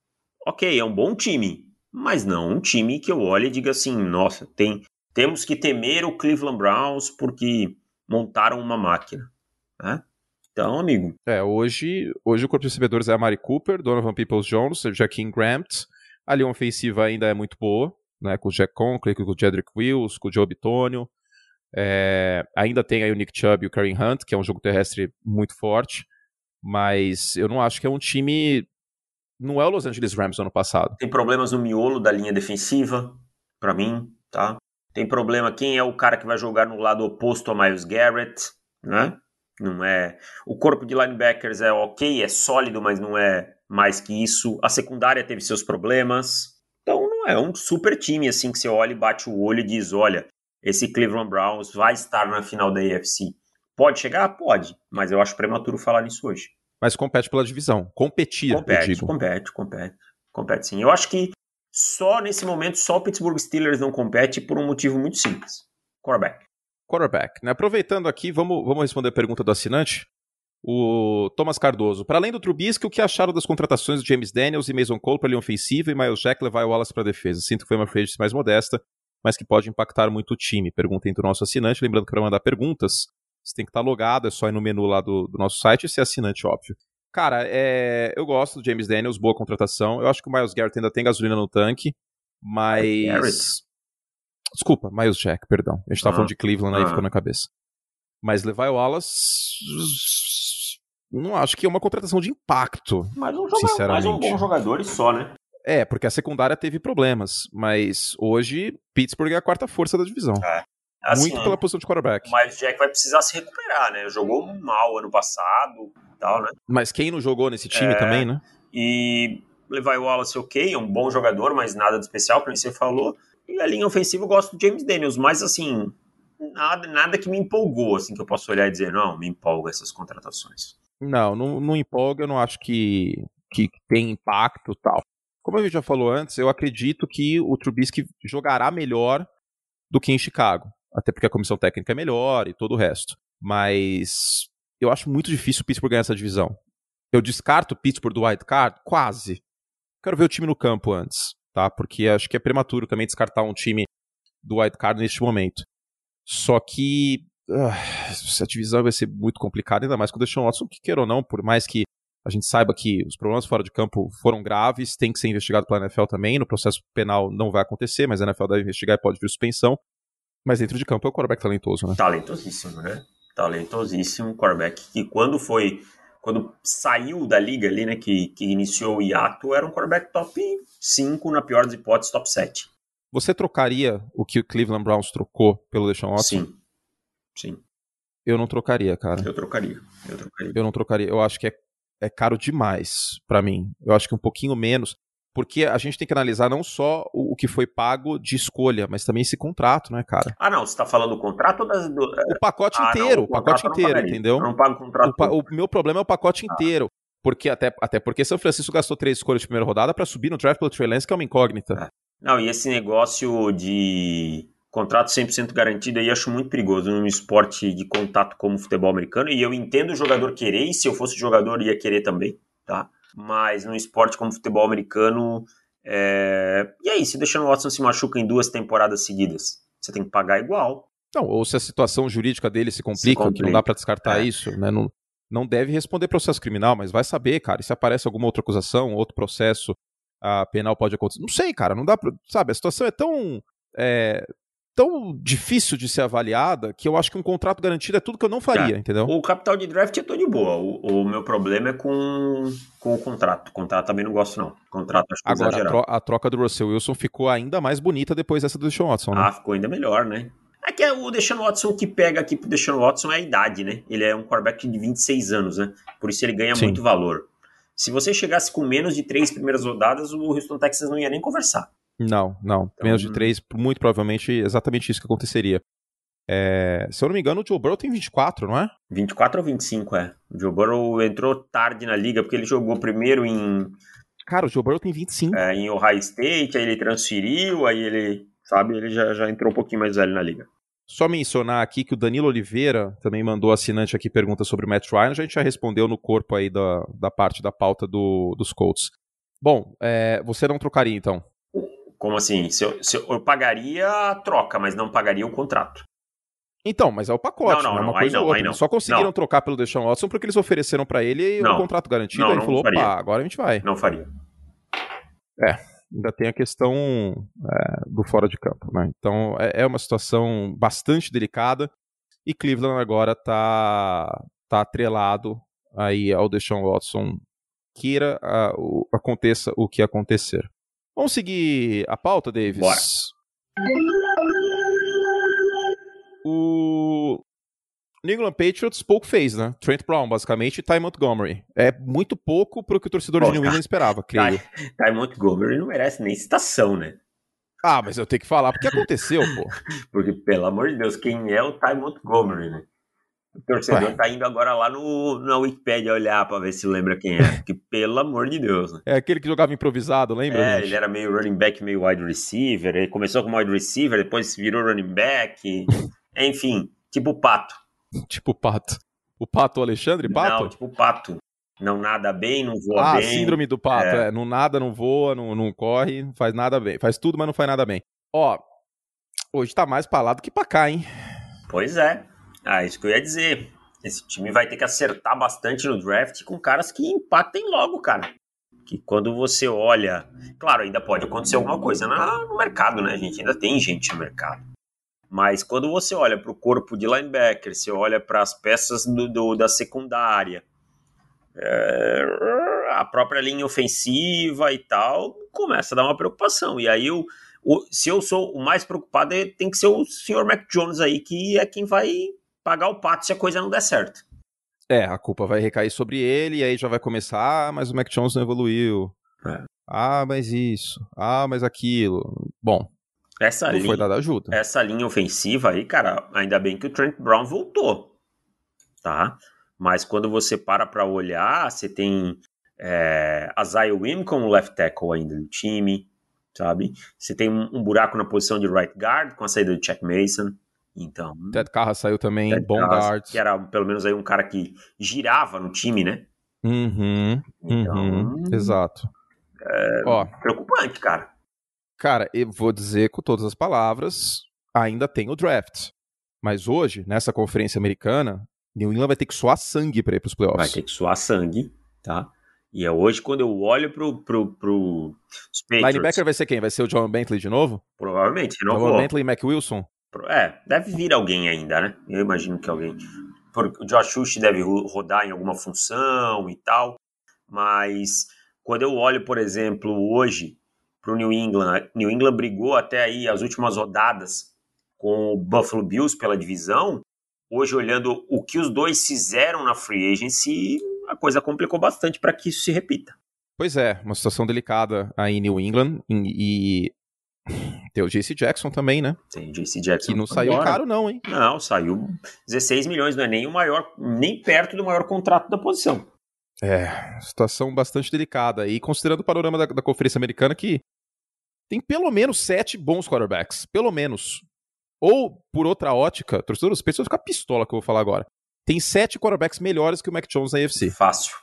Ok, é um bom time, mas não um time que eu olhe e diga assim, nossa, tem, temos que temer o Cleveland Browns porque montaram uma máquina, né? Então, amigo, É, hoje, hoje o corpo de recebedores é a Mari Cooper, Donovan Peoples-Jones, Jaquim Grant. A linha ofensiva ainda é muito boa, né? Com o Jack Conklin, com o Jedrick Wills, com o Joe Bitonio. É, ainda tem aí o Nick Chubb e o Karen Hunt, que é um jogo terrestre muito forte. Mas eu não acho que é um time. Não é o Los Angeles Rams ano passado. Tem problemas no miolo da linha defensiva, para mim, tá? Tem problema quem é o cara que vai jogar no lado oposto a Miles Garrett, né? Não é. O corpo de linebackers é ok, é sólido, mas não é mais que isso. A secundária teve seus problemas. Então não é um super time assim que você olha e bate o olho e diz: olha, esse Cleveland Browns vai estar na final da AFC. Pode chegar? Pode, mas eu acho prematuro falar nisso hoje. Mas compete pela divisão. Competir, compete, compete, compete, compete sim. Eu acho que só nesse momento, só o Pittsburgh Steelers não compete por um motivo muito simples. Quarterback. Quarterback. Né? Aproveitando aqui, vamos, vamos responder a pergunta do assinante. O Thomas Cardoso. Para além do Trubisky, o que acharam das contratações de James Daniels e Mason Cole para a linha ofensiva e Miles Jack levar o Wallace para a defesa? Sinto que foi uma free mais modesta, mas que pode impactar muito o time. Pergunta entre o nosso assinante. Lembrando que para mandar perguntas, você tem que estar tá logado, é só ir no menu lá do, do nosso site e ser assinante, óbvio. Cara, é... eu gosto do James Daniels, boa contratação. Eu acho que o Miles Garrett ainda tem gasolina no tanque, mas. Desculpa, Miles Jack, perdão. A gente tava ah. falando de Cleveland aí, ah. ficou na cabeça. Mas Levi Wallace. Não acho que é uma contratação de impacto. Mas um, jogador, mais um bom jogador e só, né? É, porque a secundária teve problemas. Mas hoje, Pittsburgh é a quarta força da divisão. É. Assim, Muito pela posição de quarterback. Mas Jack vai precisar se recuperar, né? Jogou mal ano passado tal, né? Mas quem não jogou nesse time é, também, né? E Levi Wallace, ok, é um bom jogador, mas nada de especial, como você falou. E a linha ofensiva eu gosto do James Daniels, mas assim, nada, nada que me empolgou, assim, que eu posso olhar e dizer, não, me empolga essas contratações. Não, não, não empolga, eu não acho que, que tem impacto tal. Como a gente já falou antes, eu acredito que o Trubisky jogará melhor do que em Chicago até porque a comissão técnica é melhor e todo o resto. Mas eu acho muito difícil o Pittsburgh ganhar essa divisão. Eu descarto o Pittsburgh do wild card? Quase. Quero ver o time no campo antes, tá? Porque acho que é prematuro também descartar um time do wild card neste momento. Só que uh, essa divisão vai ser muito complicada, ainda mais com o Deshaun Watson, que queira ou não, por mais que a gente saiba que os problemas fora de campo foram graves, tem que ser investigado pela NFL também, no processo penal não vai acontecer, mas a NFL deve investigar e pode vir suspensão. Mas dentro de campo é o quarterback talentoso, né? Talentosíssimo, né? Talentosíssimo. Quarterback que quando foi. Quando saiu da liga ali, né? Que, que iniciou o hiato, era um quarterback top 5, na pior das hipóteses, top 7. Você trocaria o que o Cleveland Browns trocou pelo Deshaun Watson? Sim. Sim. Eu não trocaria, cara. Eu trocaria. Eu trocaria. Eu não trocaria. Eu acho que é, é caro demais para mim. Eu acho que um pouquinho menos porque a gente tem que analisar não só o, que foi pago de escolha, mas também esse contrato, né, cara? Ah, não, você tá falando do contrato ou das, do... O pacote ah, inteiro, não, o, pacote inteiro, entendeu? Eu não pago o contrato. O, o, meu problema é o pacote ah. inteiro. Porque até, até porque São Francisco gastou três escolhas de primeira rodada para subir no draft pelo Trey Lance, que é uma incógnita. É. Não, e esse negócio de contrato 100% garantido aí acho muito perigoso num esporte de contato como o futebol americano. E eu entendo o jogador querer, e se eu fosse jogador ia querer também, tá? Mas num esporte como futebol americano, é... E aí, se o Deshaun Watson se machuca em duas temporadas seguidas, você tem que pagar igual. Não, ou se a situação jurídica dele se complica, se complica. que não dá para descartar é. isso, né? Não, não deve responder processo criminal, mas vai saber, cara. E se aparece alguma outra acusação, outro processo a penal pode acontecer. Não sei, cara. Não dá pra. Sabe, a situação é tão. É, tão difícil de ser avaliada que eu acho que um contrato garantido é tudo que eu não faria, é. entendeu? O capital de draft eu tô de boa. O, o, meu problema é com, com o contrato. O contrato também não gosto, não. O contrato acho que Agora, a, tro a, troca do Russell Wilson ficou ainda mais bonita depois dessa do Deshaun Watson, né? Ah, ficou ainda melhor, né? É que é o Deshaun Watson que pega aqui pro Deshaun Watson é a idade, né? Ele é um quarterback de 26 anos, né? Por isso ele ganha Sim. muito valor. Se você chegasse com menos de três primeiras rodadas, o Houston Texas não ia nem conversar. Não, não. Então, Menos de 3, muito provavelmente exatamente isso que aconteceria. É, se eu não me engano, o Joe Burrow tem 24, não é? 24 ou 25, é. O Joe Burrow entrou tarde na liga, porque ele jogou primeiro em. Cara, o Joe Burrow tem 25. É, em Ohio State, aí ele transferiu, aí ele, sabe, ele já, já entrou um pouquinho mais velho na liga. Só mencionar aqui que o Danilo Oliveira também mandou assinante aqui pergunta sobre o Matt Ryan, a gente já respondeu no corpo aí da, da parte da pauta do, dos Colts. Bom, é, você não trocaria então? Como assim? Se eu, se eu, eu, pagaria a troca, mas não pagaria o contrato. Então, mas é o pacote, não, não, não é uma coisa não, ou outra. Eles só conseguiram trocar pelo Deshaun Watson porque eles ofereceram para ele um contrato garantido. Não, ele falou, faria. opa, agora a gente vai. Não faria. É, ainda tem a questão é, do fora de campo, né? Então é, é, uma situação bastante delicada e Cleveland agora tá, tá atrelado aí ao Deshaun Watson, queira a, o, aconteça o que acontecer. Vamos seguir a pauta, Davis? Bora. O New England Patriots pouco fez, né? Trent Brown, basicamente, e Ty Montgomery. É muito pouco pro que o torcedor de New England esperava, creio. Ty, Ty Montgomery não merece nem citação, né? Ah, mas eu tenho que falar porque aconteceu, pô. Porque, pelo amor de Deus, quem é o Ty Montgomery, né? O torcedor Ué. tá indo agora lá no, na Wikipedia olhar pra ver se lembra quem é. Porque, pelo amor de Deus, né? É aquele que jogava improvisado, lembra? É, gente? ele era meio running back, meio wide receiver. Ele começou como wide receiver, depois virou running back. Enfim, tipo o Pato. tipo o Pato. O Pato Alexandre Pato? Não, tipo o Pato. Não nada bem, não voa ah, bem. Ah, síndrome do pato, é. é. Não nada, não voa, não, não corre, não faz nada bem. Faz tudo, mas não faz nada bem. Ó, hoje tá mais pra lá do que pra cá, hein? Pois é. Ah, isso que eu ia dizer. Esse time vai ter que acertar bastante no draft com caras que impactem logo, cara. Que quando você olha. Claro, ainda pode acontecer alguma coisa no mercado, né, gente? Ainda tem gente no mercado. Mas quando você olha para o corpo de linebacker, você olha para as peças do, do, da secundária, é, a própria linha ofensiva e tal, começa a dar uma preocupação. E aí, eu, o, se eu sou o mais preocupado, é, tem que ser o senhor Mac Jones aí, que é quem vai pagar o pato se a coisa não der certo. É, a culpa vai recair sobre ele, e aí já vai começar, ah, mas o Mac Jones não evoluiu. É. Ah, mas isso. Ah, mas aquilo. Bom, essa não linha, foi dada ajuda. Essa linha ofensiva aí, cara, ainda bem que o Trent Brown voltou, tá? Mas quando você para para olhar, você tem é, a Zaya Wim como left tackle ainda do time, sabe? Você tem um, um, buraco na posição de right guard com a saída do Chuck Mason. Então, Ted Carra saiu também, Ted bom Carras, guard. Que era pelo menos aí um cara que girava no time, né? Uhum, então, uhum, exato. É Ó, preocupante, cara. Cara, eu vou dizer com todas as palavras, ainda tem o draft. Mas hoje, nessa conferência americana, New England vai ter que suar sangue para ir para os playoffs. Vai ter que suar sangue, tá? E é hoje quando eu olho pro, pro, pro Patriots... Linebacker vai ser quem? Vai ser o John Bentley de novo? Provavelmente, John Bentley e Mac Wilson? É, deve vir alguém ainda, né? Eu imagino que alguém... O Josh Hush deve rodar em alguma função e tal, mas quando eu olho, por exemplo, hoje pro New England, New England brigou até aí as últimas rodadas com o Buffalo Bills pela divisão, hoje olhando o que os dois fizeram na free agency, a coisa complicou bastante para que isso se repita. Pois é, uma situação delicada aí em New England e... tem o JC Jackson também, né? Tem o JC Jackson. Que não saiu caro não, hein? Não, saiu 16 milhões, não é nem o maior, nem perto do maior contrato da posição. É, situação bastante delicada. E considerando o panorama da, da Conferência Americana, que tem pelo menos sete bons quarterbacks. Pelo menos. Ou, por outra ótica, torcedor dos Patriots ficar pistola que eu vou falar agora. Tem sete quarterbacks melhores que o Mac Jones na AFC. Fácil.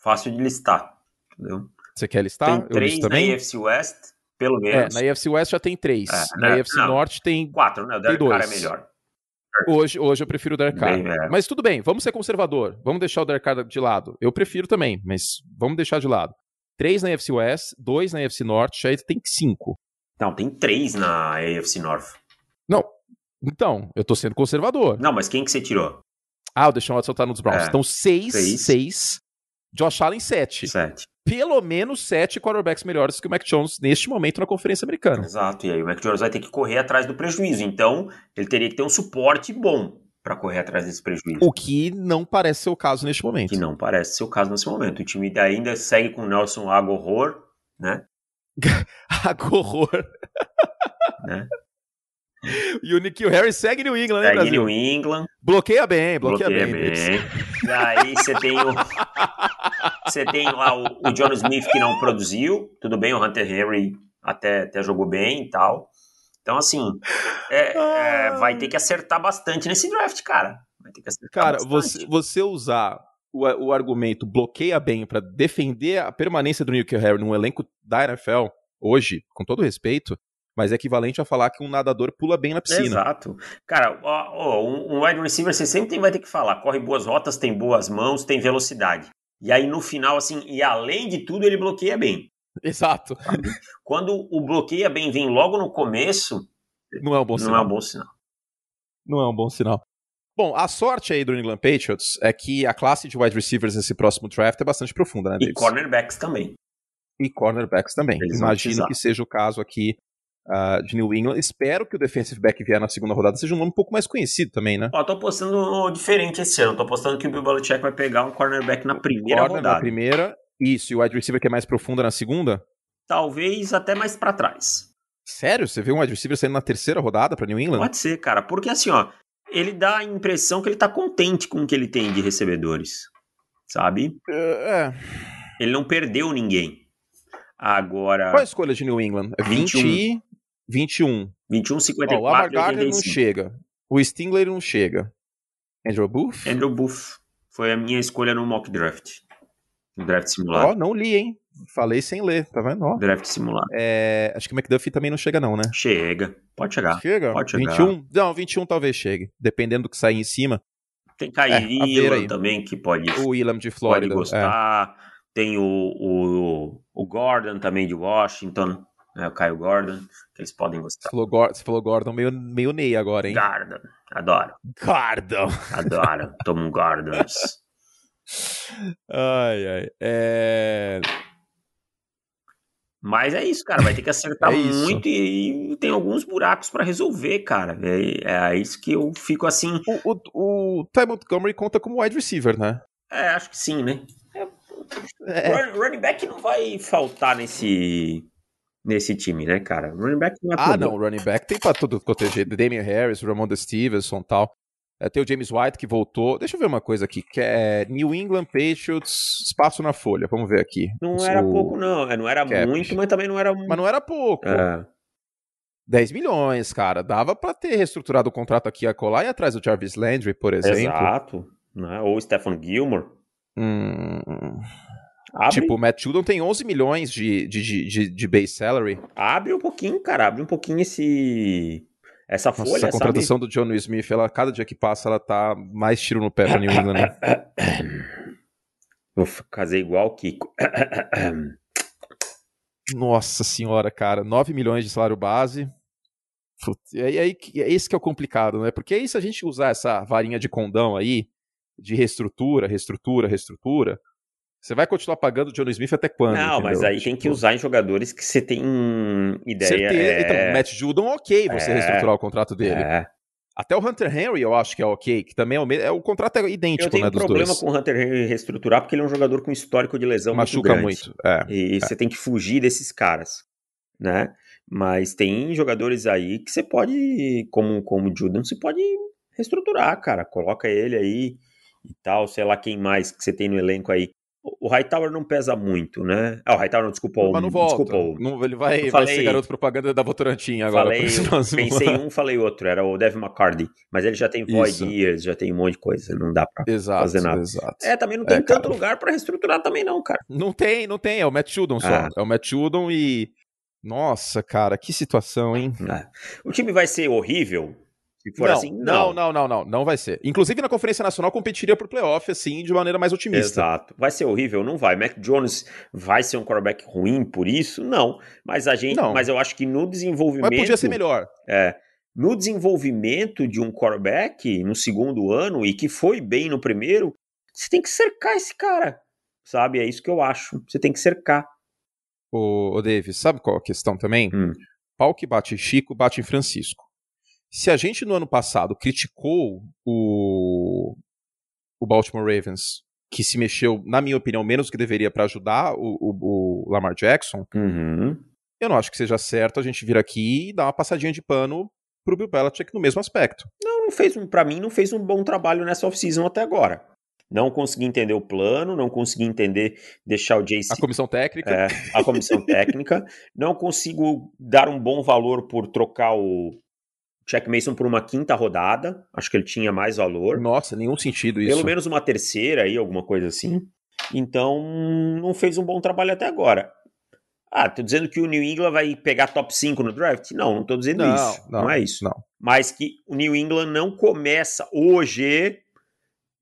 Fácil de listar. Entendeu? Você quer listar? Tem três na AFC West, pelo menos. É, na AFC West já tem três. É, na né? AFC não, Norte tem. Quatro, né? O Derek Carr é melhor. Hoje, hoje eu prefiro o Derek Carr. É. Mas tudo bem, vamos ser conservador. Vamos deixar o Derek Carr de lado. Eu prefiro também, mas vamos deixar de lado. Três na AFC West, dois na AFC Norte, aí tem cinco. Não, tem três na AFC North. Não. Então, eu tô sendo conservador. Não, mas quem que você tirou? Ah, o Deshaun Watson tá nos Browns. É. Então, seis, seis, seis. Josh Allen, sete. Sete. Pelo menos sete quarterbacks melhores que o Mac Jones neste momento na Conferência Americana. Exato. E aí o Mac Jones vai ter que correr atrás do prejuízo. Então, ele teria que ter um suporte bom para correr atrás desse prejuízo. O que não parece ser o caso neste momento. Que não parece ser o caso nesse momento. O time ainda segue com o Nelson Agorror, né? Agorror. Né? E o Nikhil Harris segue New England, né, segue? New England. Bloqueia bem, bloqueia, bloqueia bem. bem. Aí você tem o... Você tem lá o, o John Smith que não produziu. Tudo bem, o Hunter Henry até, até jogou bem e tal. Então, assim, é, é, vai ter que acertar bastante nesse draft, cara. Vai ter que acertar Cara, você, você usar o, o argumento bloqueia bem para defender a permanência do Nikhil Harry no elenco da NFL hoje, com todo respeito, mas é equivalente a falar que um nadador pula bem na piscina. Exato. Cara, ó, ó, um wide receiver você sempre tem, vai ter que falar, corre boas rotas, tem boas mãos, tem velocidade. E aí no final, assim, e além de tudo, ele bloqueia bem. Exato. Quando o bloqueia bem vem logo no começo, não é um bom não sinal. é um bom sinal. Não é um bom sinal. Bom, a sorte aí do New England Patriots é que a classe de wide receivers nesse próximo draft é bastante profunda, né, E Davis? cornerbacks também. E cornerbacks também. Eles Imagino que seja o caso aqui ah, de New England. Espero que o defensive back vier na segunda rodada seja um nome um pouco mais conhecido também, né? Ó, tô apostando diferente esse ano. Tô apostando que o Bill Belichick vai pegar um cornerback na primeira Corner rodada. na primeira. Isso, e o wide receiver que é mais profunda na segunda? Talvez até mais pra trás. Sério? Você vê um wide receiver saindo na terceira rodada pra New England? Pode ser, cara. Porque assim, ó, ele dá a impressão que ele tá contente com o que ele tem de recebedores. Sabe? É. Ele não perdeu ninguém. Agora, Qual a escolha de New England? É 20 e 21. 21, Ó, 54 o Lamar e Gardner não 85. chega. O Stingler não chega. Andrew Booth? Andrew Booth foi a minha escolha no mock draft. No draft Ó, simulado. não li, hein? Falei sem ler, tá vendo? Ó. Draft simulado. É, acho que o McDuffie também não chega, não, né? Chega. Pode chegar. Chega? pode chegar. 21? Não, 21 talvez chegue. Dependendo do que sair em cima. Tem É, Kyrie aí. também, que pode, O Willam de pode Flórida. é. gostar. Tem o, o, o Gordon também de Washington. Né, o Kyle Gordon, que eles podem Você gostar. falou, Gor- você falou Gordon meio, meio Ney agora, hein? Gordon. Adoro. Gordon! Adoro. Tomo um Gordons. Ai, ai. É... Mas é isso, cara. Vai ter que acertar É muito e, e tem alguns buracos pra resolver, cara. É, é isso que eu fico assim. O, o, o Ty Montgomery conta como wide receiver, né? É, acho que sim, né? É. Run- Running back não vai faltar nesse, nesse time, né, cara? Running back não é Ah, problema. não, running back tem pra tudo quanto é jeito. Damian Harris, Ramon Stevenson e tal. É, tem o James White que voltou. Deixa eu ver uma coisa aqui, que é New England Patriots, espaço na folha. Vamos ver aqui. Não O- era pouco, não. É, Não era Cap. muito, mas também não era muito. Mas não era pouco. É. 10 milhões, cara. Dava pra ter reestruturado o contrato aqui a colar e atrás do Jarvis Landry, por exemplo. Exato. Né? Ou Stephen Gilmore. Hum, Abre, tipo, o Matt Judon tem 11 milhões de, de, de, de, base salary. abre um pouquinho, cara. Abre um pouquinho esse. Essa Nossa, folha, essa contratação do John Smith, ela, cada dia que passa, ela tá mais tiro no pé pra New England. né? sabe? Vou casei igual o Kiko. Nossa senhora, cara. 9 milhões de salário base. Putz, e aí, é esse que é o complicado, né? Porque aí se a gente usar essa varinha de condão aí, de reestrutura, reestrutura, reestrutura, você vai continuar pagando o John Smith até quando? Não, mas entendeu? aí tem que Tipo, usar em jogadores que você tem ideia. Certeza. é- Então, Matt Judon, ok você É. reestruturar o contrato dele. É. Até o Hunter Henry eu acho que é ok, que também é o mesmo. É, o contrato é idêntico, Eu tenho né, um problema dois. com o Hunter Henry reestruturar porque ele é um jogador com histórico de lesão Machuca muito muito. É. E você tem que fugir desses caras, né? Mas tem jogadores aí que você pode, como, como o Judon, você pode reestruturar, cara. Coloca ele aí e tal, sei lá quem mais que você tem no elenco aí. O Hightower não pesa muito, né? Ah, o Hightower não, desculpa. o- Mas não volta. Desculpa, o- Não, ele vai, Eu vai falei- ser garoto propaganda da Votorantim agora. falei, pensei um, falei outro. Era o Devin McCarty. Mas ele já tem void years, já tem um monte de coisa. Não dá pra... Exato, fazer nada. exato. É, também não tem É, tanto cara. lugar pra reestruturar também não, cara. Não tem, não tem. É o Matt Judon só. Ah. É o Matt Judon e... Nossa, cara, que situação, hein? É. O time vai ser horrível? Se for não, assim, não, não, não, não, não vai ser. Inclusive na Conferência Nacional competiria por playoff, assim, de maneira mais otimista. Exato. Vai ser horrível? Não vai. Mac Jones vai ser um quarterback ruim por isso? Não. Mas a gente, Não. mas eu acho que no desenvolvimento, Mas podia ser melhor. é, no desenvolvimento de um quarterback no segundo ano e que foi bem no primeiro, você tem que cercar esse cara. Sabe? É isso que eu acho. Você tem que cercar. Ô, ô Davis, sabe qual a questão também? Hum. Pau que bate em Chico, bate em Francisco. Se a gente no ano passado criticou o, o Baltimore Ravens, que se mexeu, na minha opinião, menos do que deveria para ajudar o, o- o Lamar Jackson, Uhum. eu não acho que seja certo a gente vir aqui e dar uma passadinha de pano pro Bill Belichick no mesmo aspecto. Não, não fez um, para mim, não fez um bom trabalho nessa off-season até agora. Não consegui entender o plano, não consegui entender deixar o JC A comissão técnica, é, a comissão técnica. Não consigo dar um bom valor por trocar o Check Mason por uma quinta rodada. Acho que ele tinha mais valor. nossa, nenhum sentido isso. Pelo menos uma terceira aí, alguma coisa assim. Então, não fez um bom trabalho até agora. Ah, tô dizendo que o New England vai pegar top 5 no draft? Não, não tô dizendo Não, isso. Não, não, é isso. não. Mas que o New England não começa hoje,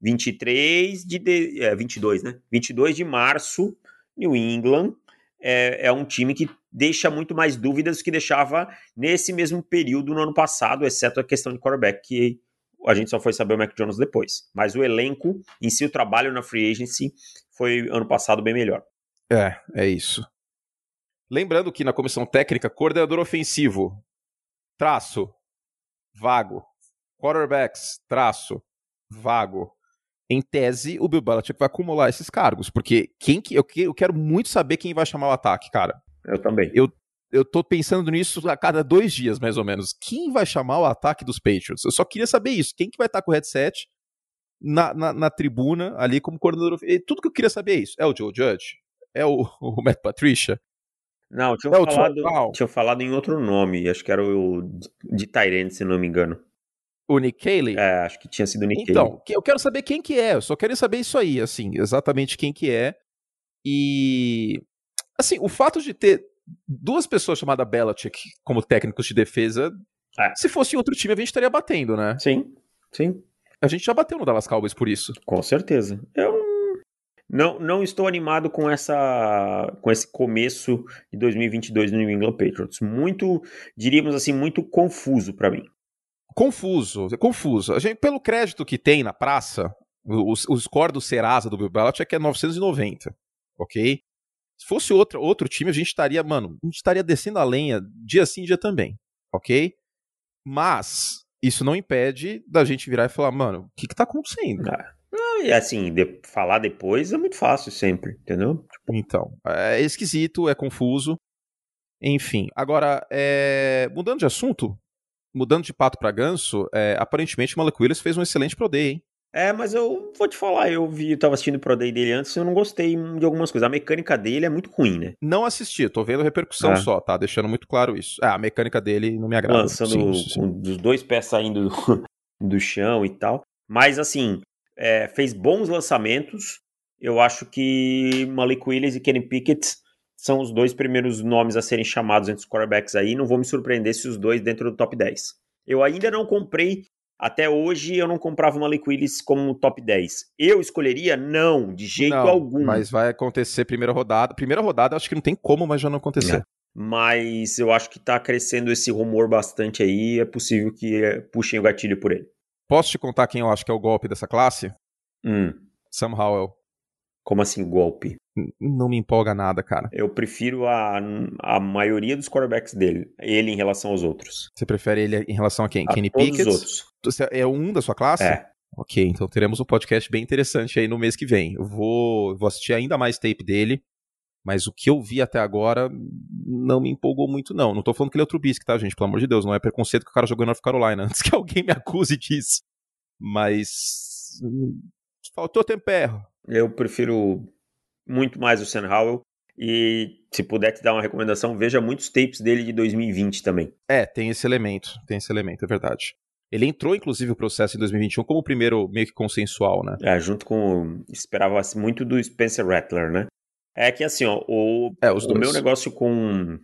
23 de, de é, 22, né? 22 de março, New England é, é um time que deixa muito mais dúvidas do que deixava nesse mesmo período no ano passado, exceto a questão de quarterback, que a gente só foi saber o Mac Jones depois. Mas o elenco, em si, o trabalho na free agency foi ano passado bem melhor. É, é isso. Lembrando que na comissão técnica, coordenador ofensivo, traço, vago. Quarterbacks, traço, vago. Em tese, o Bill Belichick vai acumular esses cargos, porque quem que eu, eu quero muito saber quem vai chamar o ataque, cara. Eu também. Eu, eu tô pensando nisso a cada dois dias, mais ou menos. Quem vai chamar o ataque dos Patriots? Eu só queria saber isso. Quem que vai estar com o headset na, na, na tribuna, ali como coordenador? Tudo que eu queria saber é isso. É o Joe Judge? É o, o Matt Patricia? Não, tinham, é falado, tinham falado em outro nome. Acho que era o de Tyrant, se não me engano. O Nick Cayley? É, acho que tinha sido o Nick Então, eu quero saber quem que é. Eu só queria saber isso aí, assim, exatamente quem que é. E... Assim, o fato de ter duas pessoas chamadas Belichick como técnicos de defesa, é. se fosse em outro time a gente estaria batendo, né? Sim, sim. A gente já bateu no Dallas Cowboys por isso. Com certeza. Eu não, não estou animado com essa com esse começo de 2022 no New England Patriots. Muito, diríamos assim, muito confuso para mim. Confuso, confuso. A gente, pelo crédito que tem na praça, o, o score do Serasa do Bill Belichick é 990, ok? Se fosse outro, outro time, a gente estaria, mano, a gente estaria descendo a lenha dia sim, dia também, ok? Mas isso não impede da gente virar e falar, mano, o que que tá acontecendo? Ah, e assim, de, falar depois é muito fácil sempre, entendeu? Tipo... Então, é esquisito, é confuso. Enfim, agora, é... mudando de assunto, mudando de pato para ganso, é... aparentemente o Malik Willis fez um excelente Pro Day, hein? É, mas eu vou te falar, eu vi, eu tava assistindo o Pro Day dele antes e eu não gostei de algumas coisas. A mecânica dele é muito ruim, né? Não assisti, tô vendo repercussão é. só, tá? Deixando muito claro isso. É, a mecânica dele não me agrada. Lançando sim, sim. com os dois pés saindo do chão e tal. Mas assim, é, fez bons lançamentos. Eu acho que Malik Willis e Kenny Pickett são os dois primeiros nomes a serem chamados entre os quarterbacks aí. Não vou me surpreender se os dois dentro do top 10. Eu ainda não comprei, até hoje eu não comprava o Malik Willis como top 10. Eu escolheria? Não, de jeito não, algum. Mas vai acontecer primeira rodada. Primeira rodada acho que não tem como, mas já não acontecer. É. Mas eu acho que tá crescendo esse rumor bastante aí. É possível que é, puxem o gatilho por ele. Posso te contar quem eu acho que é o golpe dessa classe? Hum. Sam Howell. Como assim, golpe? Não me empolga nada, cara. Eu prefiro a, a maioria dos quarterbacks dele, ele em relação aos outros. Você prefere ele em relação a quem? A Kenny todos Pickett? Os outros. Você é um da sua classe? É. Ok, então teremos um podcast bem interessante aí no mês que vem. Eu vou, vou assistir ainda mais tape dele, mas o que eu vi até agora não me empolgou muito, não. Não tô falando que ele é o Trubisky, tá, gente? Pelo amor de Deus, não é preconceito que o cara jogou em North Carolina, antes que alguém me acuse disso. Mas hum, faltou tempero. Eu prefiro muito mais o Sam Howell. E se puder te dar uma recomendação, veja muitos tapes dele de 2020 também. É, tem esse elemento, tem esse elemento, é verdade. Ele entrou, inclusive, o processo em 2021 como o primeiro meio que consensual, né? É, junto com. Esperava muito do Spencer Rattler, né? É que assim, ó, o, é, o meu negócio com o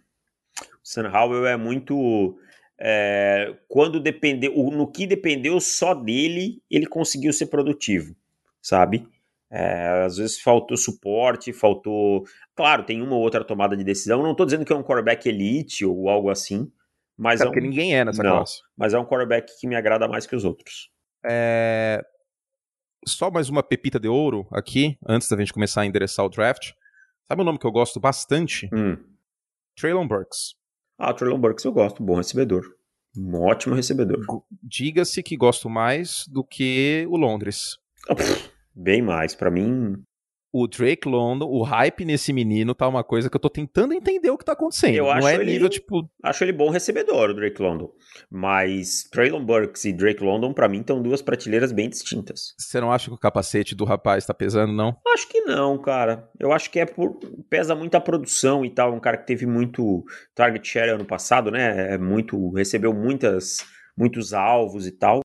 Sam Howell é muito. É, quando dependeu, no que dependeu só dele, ele conseguiu ser produtivo, sabe? É, às vezes faltou suporte, faltou. Claro, tem uma ou outra tomada de decisão. Não estou dizendo que é um quarterback elite ou algo assim, mas é, é um... ninguém é nessa Não, classe. Mas é um quarterback que me agrada mais que os outros. É... Só mais uma pepita de ouro aqui, antes da gente começar a endereçar o draft. Sabe um nome que eu gosto bastante? Hum. Traylon Burks. Ah, o Traylon Burks eu gosto, bom recebedor. Um ótimo recebedor. Diga-se que gosto mais do que o Londres. Oh, bem mais, para mim. O Drake London, o hype nesse menino tá uma coisa que eu tô tentando entender o que tá acontecendo. Eu Não acho é ele, nível tipo. Acho ele bom recebedor, o Drake London. Mas Traylon Burks e Drake London, para mim, estão duas prateleiras bem distintas. Você não acha que o capacete do rapaz tá pesando, não? Acho que não, cara. Eu acho que é por. pesa muito a produção e tal. Um cara que teve muito target share ano passado, né? É muito. recebeu muitas, muitos alvos e tal.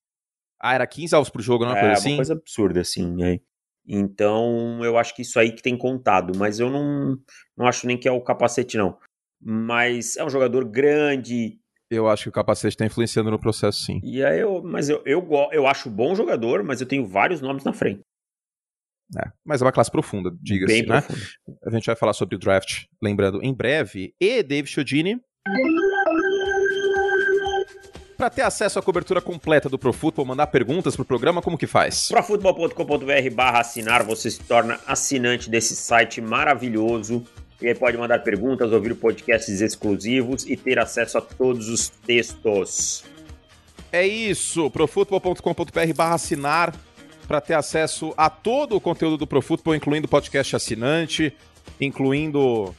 Ah, era 15 alvos pro jogo, não é uma é, coisa assim? uma coisa absurda, assim. É. Então, eu acho que isso aí que tem contado, mas eu não, não acho nem que é o capacete, não. Mas é um jogador grande. Eu acho que o capacete está influenciando no processo, sim. E aí eu, mas eu, eu, eu acho bom jogador, mas eu tenho vários nomes na frente. É, mas é uma classe profunda, diga-se, Bem né? profundo. A gente vai falar sobre o draft, lembrando, em breve. E Dave Chiodini. Para ter acesso à cobertura completa do Pro Football, mandar perguntas pro programa, como que faz? Profutbol.com.br barra assinar, você se torna assinante desse site maravilhoso. E aí pode mandar perguntas, ouvir podcasts exclusivos e ter acesso a todos os textos. É isso, profutbol.com.br barra assinar para ter acesso a todo o conteúdo do Profutbol, incluindo podcast assinante, incluindo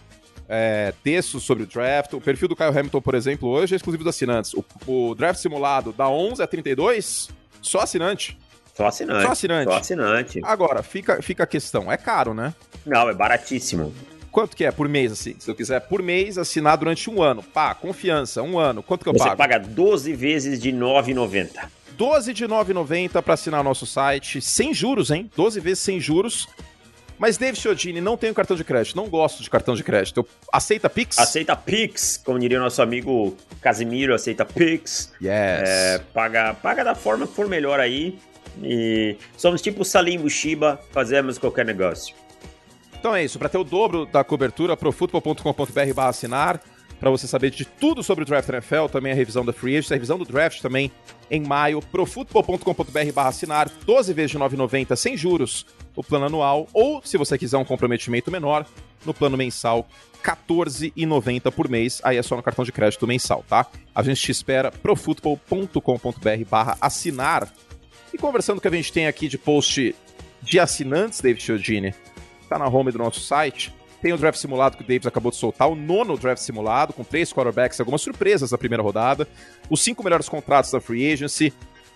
é, textos sobre o draft. O perfil do Kyle Hamilton, por exemplo, hoje é exclusivo dos assinantes. O, o draft simulado da 11 a 32, só assinante. Só assinante. Só assinante. Só assinante. Agora, fica, fica a questão, é caro, né? Não, é baratíssimo. Quanto que é por mês, assim? Se eu quiser por mês assinar durante um ano. Pá, confiança, um ano. Quanto que eu Você pago? paga 12 vezes de R$ 9,90. 12 de 9,90 para assinar o nosso site, sem juros, hein? 12 vezes sem juros. Mas, David Chiodini, não tenho cartão de crédito, não gosto de cartão de crédito. Eu- Aceita Pix? Aceita Pix, como diria o nosso amigo Casimiro, aceita Pix. Yes. É, paga, paga da forma que for melhor aí. E somos tipo Salim Bushiba, fazemos qualquer negócio. Então é isso, para ter o dobro da cobertura, profutbol.com.br barra assinar, para você saber de tudo sobre o Draft NFL, também a revisão da Free Agent, a revisão do Draft também em maio, profutbol.com.br barra assinar, 12 vezes de 9,90 sem juros, o plano anual, ou se você quiser um comprometimento menor, no plano mensal, 14,90 por mês, aí é só no cartão de crédito mensal, tá? A gente te espera, profutbol.com.br barra assinar. E conversando que a gente tem aqui de post de assinantes, David Chiodini, tá na home do nosso site. Tem o draft simulado que o Davis acabou de soltar, o nono draft simulado, com três quarterbacks, algumas surpresas da primeira rodada, os cinco melhores contratos da free agency,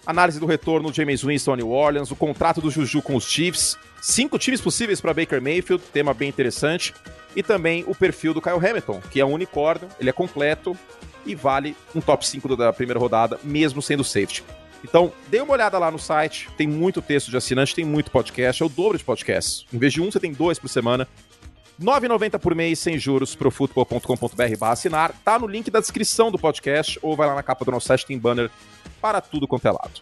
análise do retorno do James Winston a New Orleans, o contrato do Juju com os Chiefs, cinco times possíveis para Baker Mayfield, tema bem interessante, e também o perfil do Kyle Hamilton, que é um unicórnio, ele é completo e vale um top 5 da primeira rodada, mesmo sendo safety. Então, dê uma olhada lá no site, tem muito texto de assinante, tem muito podcast, é o dobro de podcasts. Em vez de um, você tem dois por semana. R$ 9,90 por mês, sem juros, profutbol.com.br barra assinar. Tá no link da descrição do podcast, ou vai lá na capa do nosso site, tem banner para tudo quanto é lado.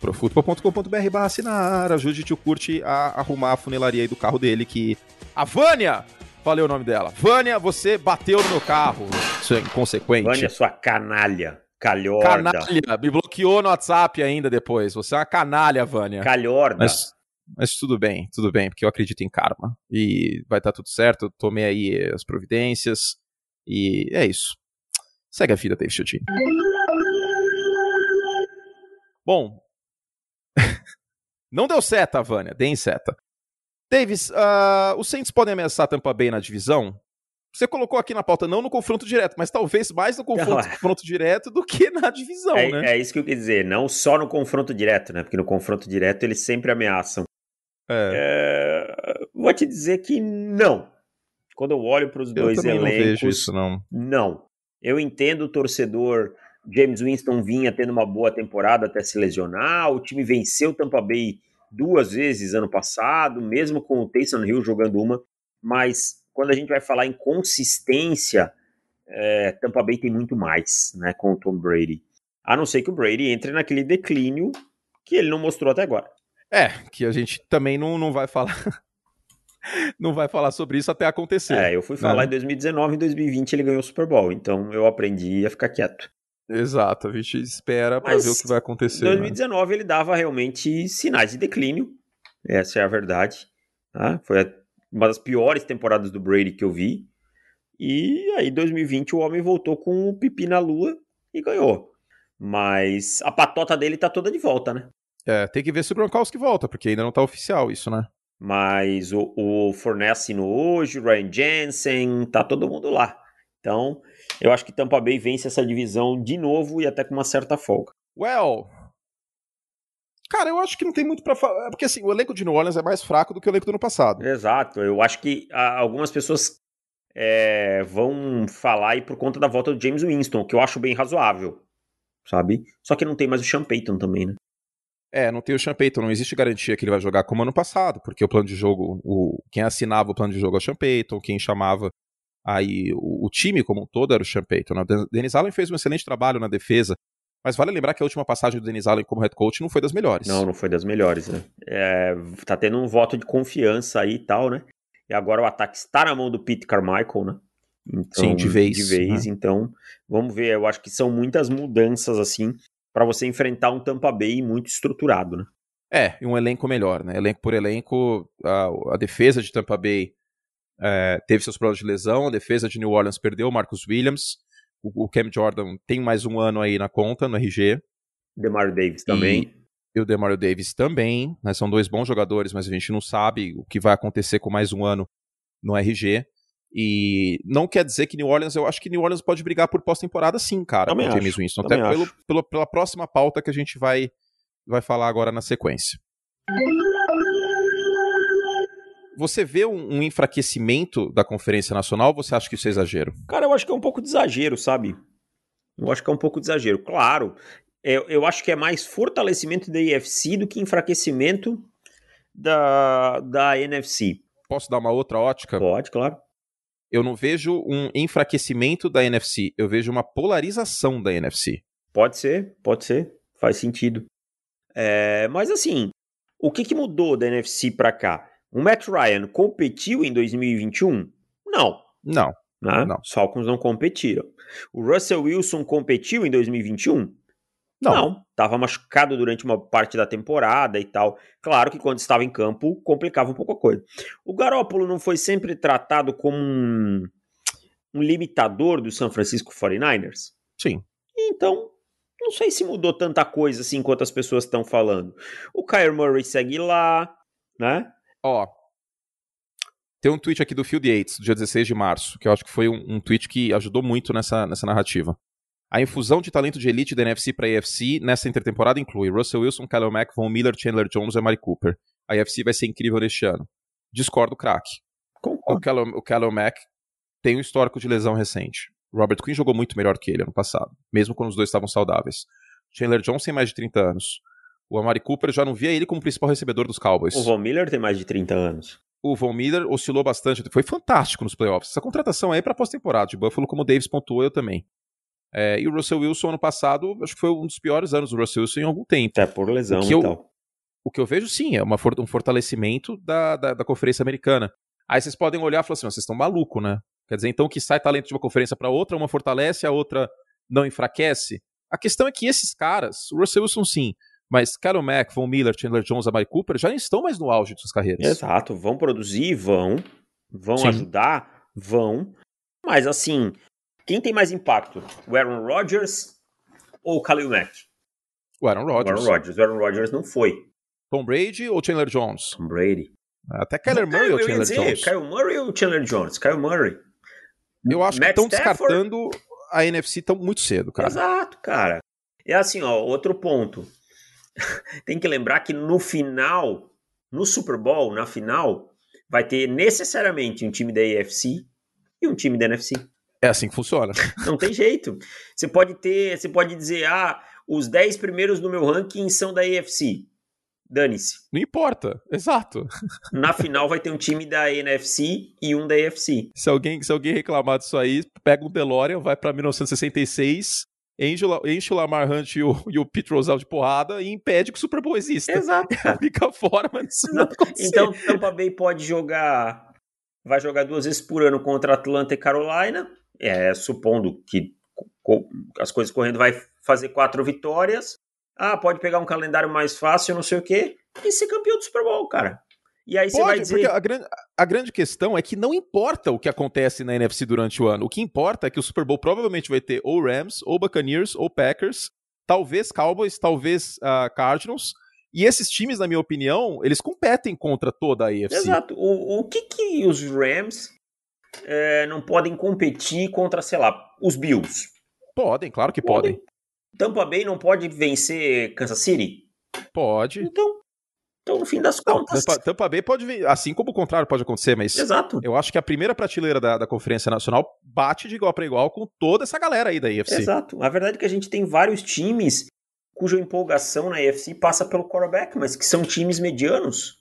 profutbol.com.br barra assinar. Ajude o tio Curte a arrumar a funelaria aí do carro dele, que... A Vânia! Falei o nome dela. Vânia, você bateu no meu carro, seu inconsequente. Vânia, sua canalha, calhorda. Canalha, me bloqueou no WhatsApp ainda depois. Você é uma canalha, Vânia. Calhorda. Mas, mas tudo bem, tudo bem, porque eu acredito em karma. E vai estar tudo certo, eu tomei aí as providências. E é isso. Segue a vida, Dave Chiodini. Bom. Não deu seta, Vânia, dê em seta. Davis, uh, os Saints podem ameaçar a Tampa Bay na divisão? Você colocou aqui na pauta, não no confronto direto, mas talvez mais no confronto, confronto direto do que na divisão, é, né? é isso que eu quis dizer, não só no confronto direto, né? Porque no confronto direto eles sempre ameaçam. É. É, vou te dizer que não. Quando eu olho para os dois também não elencos, vejo isso, não. não. Eu entendo o torcedor. James Winston vinha tendo uma boa temporada até se lesionar. O time venceu o Tampa Bay duas vezes ano passado, mesmo com o Taysom Hill jogando uma. Mas quando a gente vai falar em consistência, é, Tampa Bay tem muito mais, né, com o Tom Brady. A não ser que o Brady entre naquele declínio que ele não mostrou até agora. É, que a gente também não, não vai falar. não vai falar sobre isso até acontecer. É, eu fui falar né? em 2019, em 2020 ele ganhou o Super Bowl, então eu aprendi a ficar quieto. Exato, a gente espera pra Mas ver o que vai acontecer. Em né? 2019 ele dava realmente sinais de declínio, essa é a verdade. tá? Foi uma das piores temporadas do Brady que eu vi. E aí, em 2020, o homem voltou com o pipi na lua e ganhou. Mas a patota dele tá toda de volta, né? É, tem que ver se o Gronkowski volta, porque ainda não tá oficial isso, né? Mas o, o Fournette assinou hoje, o Ryan Jensen, tá todo mundo lá. Então, eu acho que Tampa Bay vence essa divisão de novo e até com uma certa folga. Well. Cara, eu acho que não tem muito pra falar. Porque assim, o elenco de New Orleans é mais fraco do que o elenco do ano passado. Exato, eu acho que ah, algumas pessoas é, vão falar aí por conta da volta do James Winston, que eu acho bem razoável, sabe? Só que não tem mais o Sean Payton também, né? É, não tem o Sean Payton, não existe garantia que ele vai jogar como ano passado, porque o plano de jogo, o, quem assinava o plano de jogo é o Sean Payton, quem chamava aí o, o time como um todo era o Sean Payton. Né? O Den- Dennis Allen fez um excelente trabalho na defesa, mas vale lembrar que a última passagem do Dennis Allen como head coach não foi das melhores. Não, não foi das melhores, né? É, tá tendo um voto de confiança aí e tal, né? E agora o ataque está na mão do Pete Carmichael, né? Então, Sim, de vez, De vez, então vamos ver. Eu acho que são muitas mudanças, assim. Para você enfrentar um Tampa Bay muito estruturado, né? É, e um elenco melhor, né? Elenco por elenco, a, a defesa de Tampa Bay é, teve seus problemas de lesão, a defesa de New Orleans perdeu o Marcus Williams, o, o Cam Jordan tem mais um ano aí na conta, no RG. Demario Davis também. E, e o Demario Davis também, né? São dois bons jogadores, mas a gente não sabe o que vai acontecer com mais um ano no RG. E não quer dizer que New Orleans, eu acho que New Orleans pode brigar por pós-temporada sim, cara, Também com acho, James Winston. Até pelo, pelo- pela próxima pauta que a gente vai, vai falar agora na sequência. Você vê um, um enfraquecimento da Conferência Nacional ou você acha que isso é exagero? Cara, eu acho que é um pouco de exagero, sabe? Eu acho que é um pouco de exagero. Claro, eu, eu acho que é mais fortalecimento da IFC do que enfraquecimento da, da NFC. Posso dar uma outra ótica? Pode, claro. Eu não vejo um enfraquecimento da NFC, eu vejo uma polarização da NFC. Pode ser, pode ser. Faz sentido. É, mas assim, o que, que mudou da NFC pra cá? O Matt Ryan competiu em 2021? Não. Não, Né? Não. Os Falcons não competiram. O Russell Wilson competiu em 2021? Não. Estava machucado durante uma parte da temporada e tal. Claro que quando estava em campo complicava um pouco a coisa. O Garópolo não foi sempre tratado como um, um limitador do San Francisco 49ers? Sim. Então, não sei se mudou tanta coisa assim quanto as pessoas estão falando. O Kyler Murray segue lá, né? Ó, tem um tweet aqui do Field Yates, do dia 16 de março, que eu acho que foi um, um tweet que ajudou muito nessa, nessa narrativa. A infusão de talento de elite da NFC para a AFC nessa intertemporada inclui Russell Wilson, Kyle Mack, Von Miller, Chandler Jones e Mari Cooper. A AFC vai ser incrível neste ano. Discordo, craque. O. Kyle, o Kyle Mack tem um histórico de lesão recente. Robert Quinn jogou muito melhor que ele ano passado, mesmo quando os dois estavam saudáveis. Chandler Jones tem mais de 30 anos. O Amari Cooper já não via ele como principal recebedor dos Cowboys. O Von Miller tem mais de 30 anos. O Von Miller oscilou bastante, foi fantástico nos playoffs. Essa contratação aí é para pós-temporada de Buffalo, como o Davis pontuou, eu também. É, e o Russell Wilson, ano passado, acho que foi um dos piores anos do Russell Wilson em algum tempo. Até por lesão e eu- tal. O que eu vejo, sim, é uma um fortalecimento da, da, da Conferência Americana. Aí vocês podem olhar e falar assim, "Mas vocês estão malucos, né? Quer dizer, então que sai talento de uma conferência para outra, uma fortalece, a outra não enfraquece? A questão é que esses caras, o Russell Wilson sim, mas Kyle Mack, Von Miller, Chandler Jones, Amari Cooper já não estão mais no auge de suas carreiras. Exato, vão produzir, vão. Vão Sim. ajudar, vão. Mas assim, quem tem mais impacto? O Aaron Rodgers ou o Khalil Mack? O Aaron O Rodgers. Aaron Rodgers. O Aaron Rodgers não foi. Tom Brady ou Chandler Jones? Tom Brady. Até Kyler Murray eu ou Chandler dizer, Jones? Kyle Murray ou Chandler Jones? Kyle Murray. Eu acho que Matt estão Stafford? descartando a NFC tão muito cedo, cara. Exato, cara. É assim, ó, outro ponto. Tem que lembrar que no final, no Super Bowl, na final, vai ter necessariamente um time da AFC e um time da NFC. É assim que funciona. Não tem jeito. Você pode ter, você pode dizer, ah, os 10 primeiros no meu ranking são da AFC. Dane-se. Não importa, exato. Na final vai ter um time da NFC e um da AFC. Se alguém, se alguém reclamar disso aí, pega um DeLorean, vai pra 1966, enche o, enche o Lamar Hunt e o, e o Pete Rozelle de porrada e impede que o Super Bowl exista. Exato. Fica fora, mas isso não, Não. Então, Tampa Bay pode jogar. Vai jogar duas vezes por ano contra Atlanta e Carolina. É, supondo que as coisas correndo vai fazer quatro vitórias. Ah, pode pegar um calendário mais fácil, não sei o quê, e ser campeão do Super Bowl, cara. E aí você vai Pode, dizer. porque a grande, a grande questão é que não importa o que acontece na NFC durante o ano. O que importa é que o Super Bowl provavelmente vai ter ou Rams, ou Buccaneers, ou Packers, talvez Cowboys, talvez ah, Cardinals. E esses times, na minha opinião, eles competem contra toda a AFC. Exato. O, o que que os Rams é, não podem competir contra, sei lá, os Bills? Podem, claro que podem. Tampa Bay não pode vencer Kansas City? Pode. Então, então no fim das Não, contas. Tampa, Tampa Bay pode vir, assim como o contrário pode acontecer, mas Exato. eu acho que a primeira prateleira da, da Conferência Nacional bate de igual para igual com toda essa galera aí da AFC. Exato. A verdade é que a gente tem vários times cuja empolgação na AFC passa pelo quarterback, mas que são times medianos,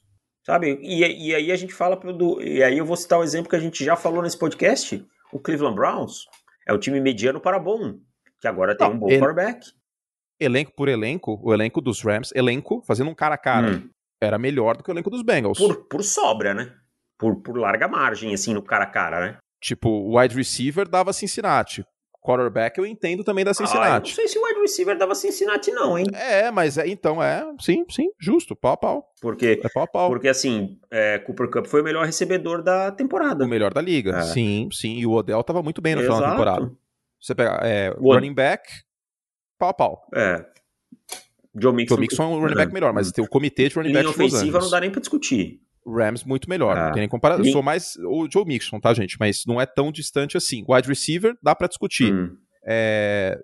sabe? E, e aí a gente fala do, e aí eu vou citar o exemplo que a gente já falou nesse podcast, o Cleveland Browns é o time mediano para bom, que agora tem Não, um bom ele- quarterback. Elenco por elenco, o elenco dos Rams, elenco, fazendo um cara a cara, Hum. era melhor do que o elenco dos Bengals. Por, por sobra, né? Por, por larga margem, assim, no cara a cara, né? Tipo, o wide receiver dava Cincinnati. Quarterback eu entendo também da Ah, Cincinnati. não sei se o wide receiver dava Cincinnati, não, hein? é, mas é, então é, sim, sim, justo, pau a pau. Porque, É pau a pau. porque assim, é, Cooper Cup foi o melhor recebedor da temporada. O melhor da liga. É. Sim, sim. E o Odell tava muito bem no final da temporada. Você pega é, O- running back, pau a pau. É. Joe Mixon. Joe Mixon é um running back É. melhor, mas tem o comitê de running Linha back Los ofensiva não dá nem pra discutir. Rams muito melhor, Ah. não tem nem comparação. Eu sou mais o Joe Mixon, tá, gente? Mas não é tão distante assim. Wide receiver, dá pra discutir. Hum. É...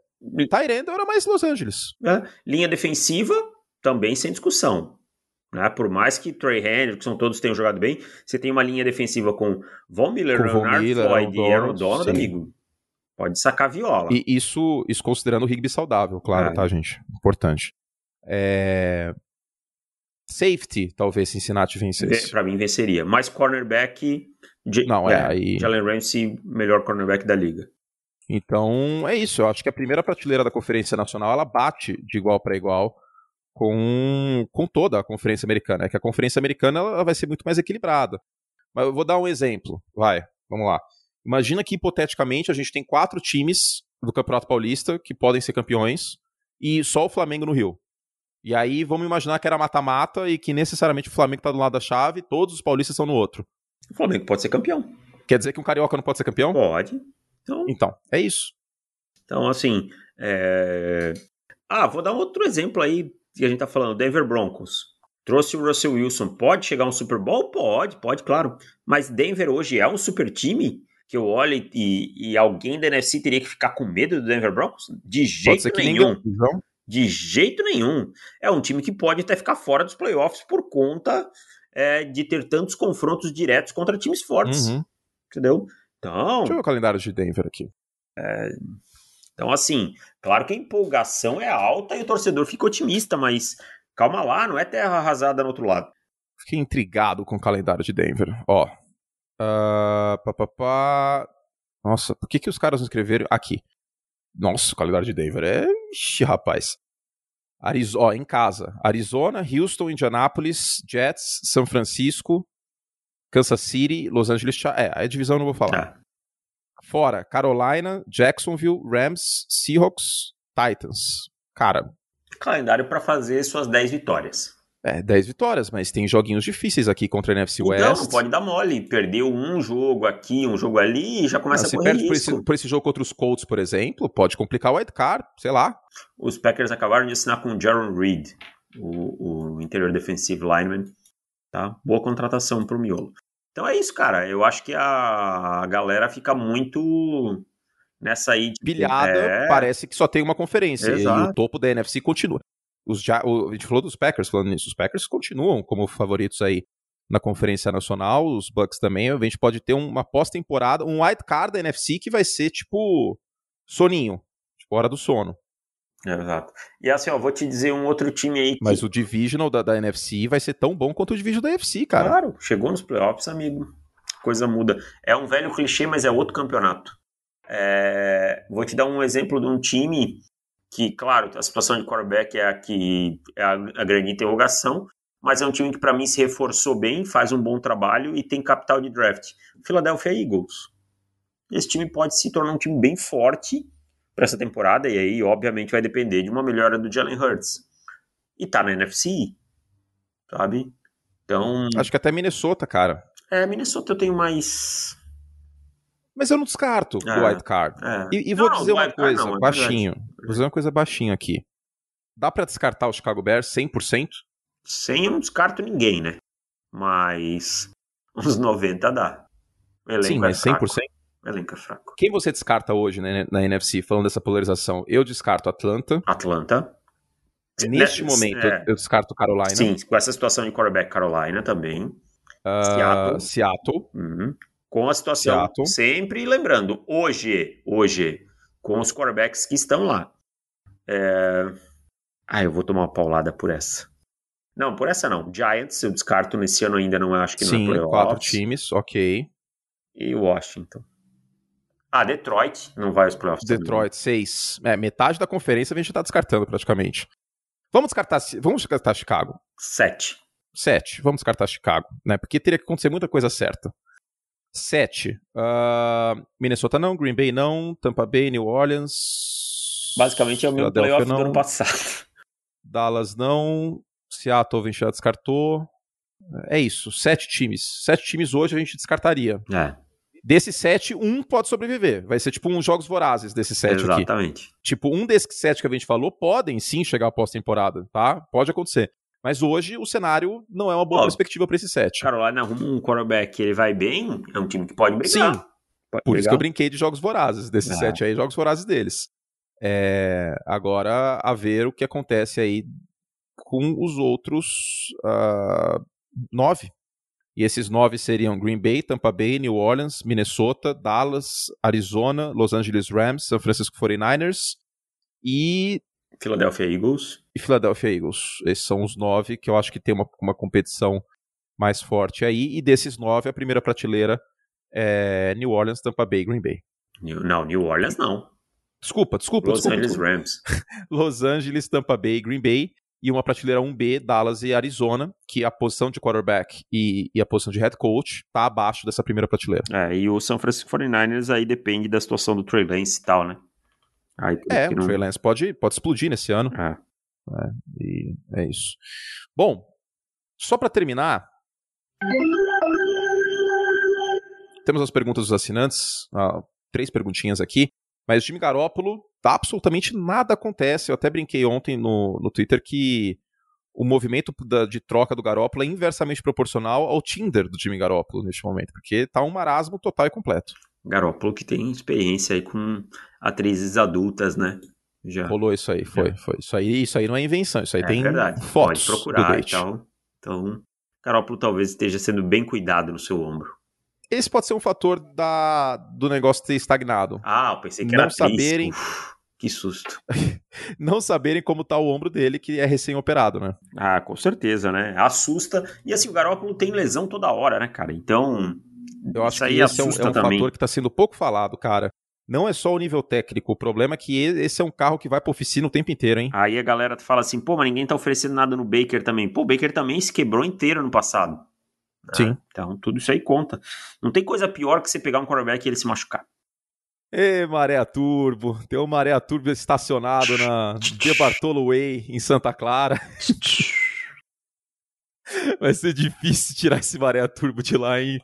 Tyrande era mais Los Angeles. É. Linha defensiva, também sem discussão. Né? Por mais que Trey Hendrickson todos tenham jogado bem, você tem uma linha defensiva com Von Miller, Com Von Leonard Miller, Floyd e Aaron Donald, amigo. Pode sacar viola. E isso, isso considerando o Rigby saudável, claro, É. tá, gente? Importante. É... Safety, talvez Cincinnati vencesse. Pra mim venceria. Mas cornerback. J- Não, é, aí- Jalen Ramsey, melhor cornerback da liga. Então, é isso. Eu acho que a primeira prateleira da Conferência Nacional ela bate de igual para igual com, com toda a Conferência Americana. É que a Conferência Americana ela vai ser muito mais equilibrada. Mas eu vou dar um exemplo. Vai, vamos lá. Imagina que, hipoteticamente, a gente tem quatro times do Campeonato Paulista que podem ser campeões e só o Flamengo no Rio. E aí, vamos imaginar que era mata-mata e que necessariamente o Flamengo tá do lado da chave e todos os paulistas são no outro. O Flamengo pode ser campeão. Quer dizer que um carioca não pode ser campeão? Pode. Então, Então, é isso. Então, assim. é- Ah, vou dar outro exemplo aí que a gente tá falando: Denver Broncos. Trouxe o Russell Wilson. Pode chegar a um Super Bowl? Pode, pode, claro. Mas Denver hoje é um super time que eu olho e, e alguém da NFC teria que ficar com medo do Denver Broncos? De Pode jeito ser que nenhum. divisão. De jeito nenhum. É um time que pode até ficar fora dos playoffs por conta é, de ter tantos confrontos diretos contra times fortes. Uhum. Entendeu? Então. Deixa eu ver o calendário de Denver aqui. Então, assim, claro que a empolgação é alta e o torcedor fica otimista, mas calma lá, não é terra arrasada no outro lado. Fiquei intrigado com o calendário de Denver. Ó. Ah, pá, pá, pá. Nossa, por que, que os caras não escreveram aqui? Nossa, o calendário de Denver é. Ixi, rapaz. Arizona, ó, em casa. Arizona, Houston, Indianapolis, Jets, São Francisco, Kansas City, Los Angeles. É, a divisão eu não vou falar. Tá. Fora, Carolina, Jacksonville, Rams, Seahawks, Titans. Cara, Calendário para fazer suas 10 vitórias. É 10 vitórias, mas tem joguinhos difíceis aqui contra a NFC West. Então, não pode dar mole. Perdeu um jogo aqui, um jogo ali e já começa Ah, a se correr perde por esse, por esse jogo contra os Colts, por exemplo, pode complicar o wild card, sei lá. Os Packers acabaram de assinar com o Jaron Reed, o, o interior defensive lineman. Tá? Boa contratação pro miolo. Então é isso, cara. Eu acho que a galera fica muito nessa aí. tipo, Pilhada, é, parece que só tem uma conferência. E Exato. o topo da NFC continua. Os ja o, a gente falou dos Packers falando nisso. Os Packers continuam como favoritos aí na Conferência Nacional. Os Bucks também. A gente pode ter uma pós-temporada, um wild card da NFC que vai ser tipo soninho. Tipo, hora do sono. Exato. E assim, ó, vou te dizer um outro time aí que. Mas o Divisional da, da NFC vai ser tão bom quanto o Divisional da NFC, cara. Claro, chegou nos playoffs, amigo. Coisa muda. É um velho clichê, mas é outro campeonato. É, Vou te dar um exemplo de um time que, claro, a situação de quarterback é a que é a, a grande interrogação, mas é um time que para mim se reforçou bem, faz um bom trabalho e tem capital de draft. Philadelphia Eagles. Esse time pode se tornar um time bem forte para essa temporada e aí, obviamente, vai depender de uma melhora do Jalen Hurts. E tá na NFC, sabe? Então, Acho que até Minnesota, cara. é, Minnesota eu tenho mais. Mas eu não descarto É. o wild card. É. E, e Não, vou dizer uma coisa, não, é baixinho. Vou dizer uma coisa baixinho aqui. Dá pra descartar o Chicago Bears 100%? Sem eu não descarto ninguém, né? Mas uns 90 dá. O elenco Sim, é mas fraco. 100%. O elenco é fraco. Quem você descarta hoje né, na NFC, falando dessa polarização? Eu descarto Atlanta. Atlanta. Neste Né, momento, é. eu descarto Carolina. Sim, com essa situação de quarterback Carolina também. Ah, Seattle. Seattle. Uhum. Com a situação, Seattle. sempre lembrando, hoje, hoje, com os quarterbacks que estão lá. É... Ah, eu vou tomar uma paulada por essa. Não, por essa não. Giants, eu descarto nesse ano ainda, não acho que não é Sim, playoffs. quatro times, ok. E Washington. Ah, Detroit não vai aos playoffs. também. Detroit, seis. É, metade da conferência a gente já tá descartando praticamente. Vamos descartar, vamos descartar Chicago. Sete. Sete. Vamos descartar Chicago, né? Porque teria que acontecer muita coisa certa. Sete. Uh, Minnesota não, Green Bay não, Tampa Bay, New Orleans. Basicamente é o meu playoff não, do ano passado. Dallas não, Seattle a gente já descartou. É isso, sete times. Sete times hoje a gente descartaria. É. Desses sete, um pode sobreviver. Vai ser tipo uns jogos vorazes desses sete Exatamente. aqui. Exatamente. Tipo, um desses sete que a gente falou podem sim chegar à pós-temporada, tá? Pode acontecer. Mas hoje o cenário não é uma boa perspectiva para esses sete. Carolina arruma um quarterback ele vai bem, é um time que pode brigar. Sim. Pode Por brigar. isso que eu brinquei de jogos vorazes, desses é. sete aí, jogos vorazes deles. É, agora, a ver o que acontece aí com os outros uh, nove. E esses nove seriam Green Bay, Tampa Bay, New Orleans, Minnesota, Dallas, Arizona, Los Angeles Rams, San Francisco 49ers e Philadelphia Eagles. E Philadelphia Eagles. Esses são os nove que eu acho que tem uma, uma competição mais forte aí. E desses nove, a primeira prateleira é New Orleans, Tampa Bay, Green Bay. New, não, New Orleans não. Desculpa, desculpa. Los desculpa, Angeles desculpa. Rams. Los Angeles, Tampa Bay, Green Bay. E uma prateleira 1B, Dallas e Arizona, que a posição de quarterback e, e a posição de head coach tá abaixo dessa primeira prateleira. É, e o San Francisco 49ers aí depende da situação do Trey Lance e tal, né? Aí, é, o não... Trey Lance pode, pode explodir nesse ano. É. é. E é isso. Bom, só para terminar, temos as perguntas dos assinantes, ah, três perguntinhas aqui, mas o time Garópolo, absolutamente nada acontece. Eu até brinquei ontem no, no Twitter que o movimento da, de troca do Garópolo é inversamente proporcional ao Tinder do time Garópolo neste momento, porque tá um marasmo total e completo. Garópolo que tem experiência aí com atrizes adultas, né? Já. Rolou isso aí, foi, Já. foi. Isso aí, isso aí não é invenção, isso aí é tem verdade. fotos Pode procurar e tal. Então, Garópolo talvez esteja sendo bem cuidado no seu ombro. Esse pode ser um fator da, do negócio ter estagnado. Ah, eu pensei que não era saberem Uf, Que susto. não saberem como tá o ombro dele, que é recém-operado, né? Ah, com certeza, né? Assusta. E assim, o Garópolo tem lesão toda hora, né, cara? Então, eu acho que esse é um, é um fator que está sendo pouco falado, cara. Não é só o nível técnico, o problema é que esse é um carro que vai pra oficina o tempo inteiro, hein? Aí a galera fala assim, pô, mas ninguém tá oferecendo nada no Baker também. Pô, o Baker também se quebrou inteiro no passado. Né? Sim. então tudo isso aí conta. Não tem coisa pior que você pegar um quarterback e ele se machucar. Ê, Maré Turbo. Tem um Maré Turbo estacionado na De Bartolo Way, em Santa Clara. Vai ser difícil tirar esse Maré Turbo de lá, hein?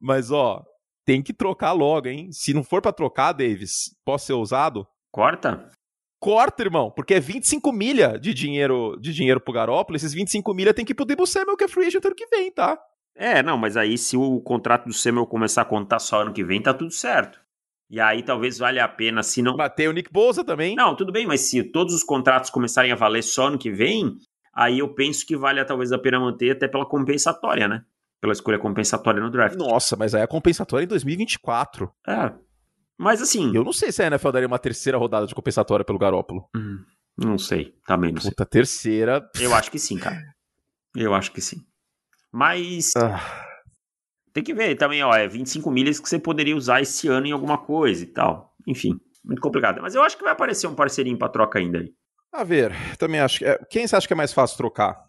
Mas, ó, tem que trocar logo, hein? Se não for para trocar, Davis, posso ser ousado? Corta? Corta, irmão, porque é 25 milha de dinheiro de dinheiro pro Garópolo. Esses 25 milha tem que ir pro Debo Samuel, que é free agent ano que vem, tá? É, não, mas aí se o contrato do Samuel começar a contar só ano que vem, tá tudo certo. E aí talvez valha a pena, se não... Mas tem o Nick Bosa também. Não, tudo bem, mas se todos os contratos começarem a valer só ano que vem, aí eu penso que vale talvez a pena manter até pela compensatória, né? Pela escolha compensatória no draft. Nossa, mas aí é compensatória em 2024. É. Mas assim. Eu não sei se a NFL daria uma terceira rodada de compensatória pelo Garópolo. Hum, não sei. Também não Puta, sei. terceira. Eu acho que sim, cara. Eu acho que sim. Mas. Ah. Tem que ver também, ó. É 25 milhas que você poderia usar esse ano em alguma coisa e tal. Enfim, muito complicado. Mas eu acho que vai aparecer um parceirinho pra troca ainda aí. A ver, também acho. É, quem você acha que é mais fácil trocar?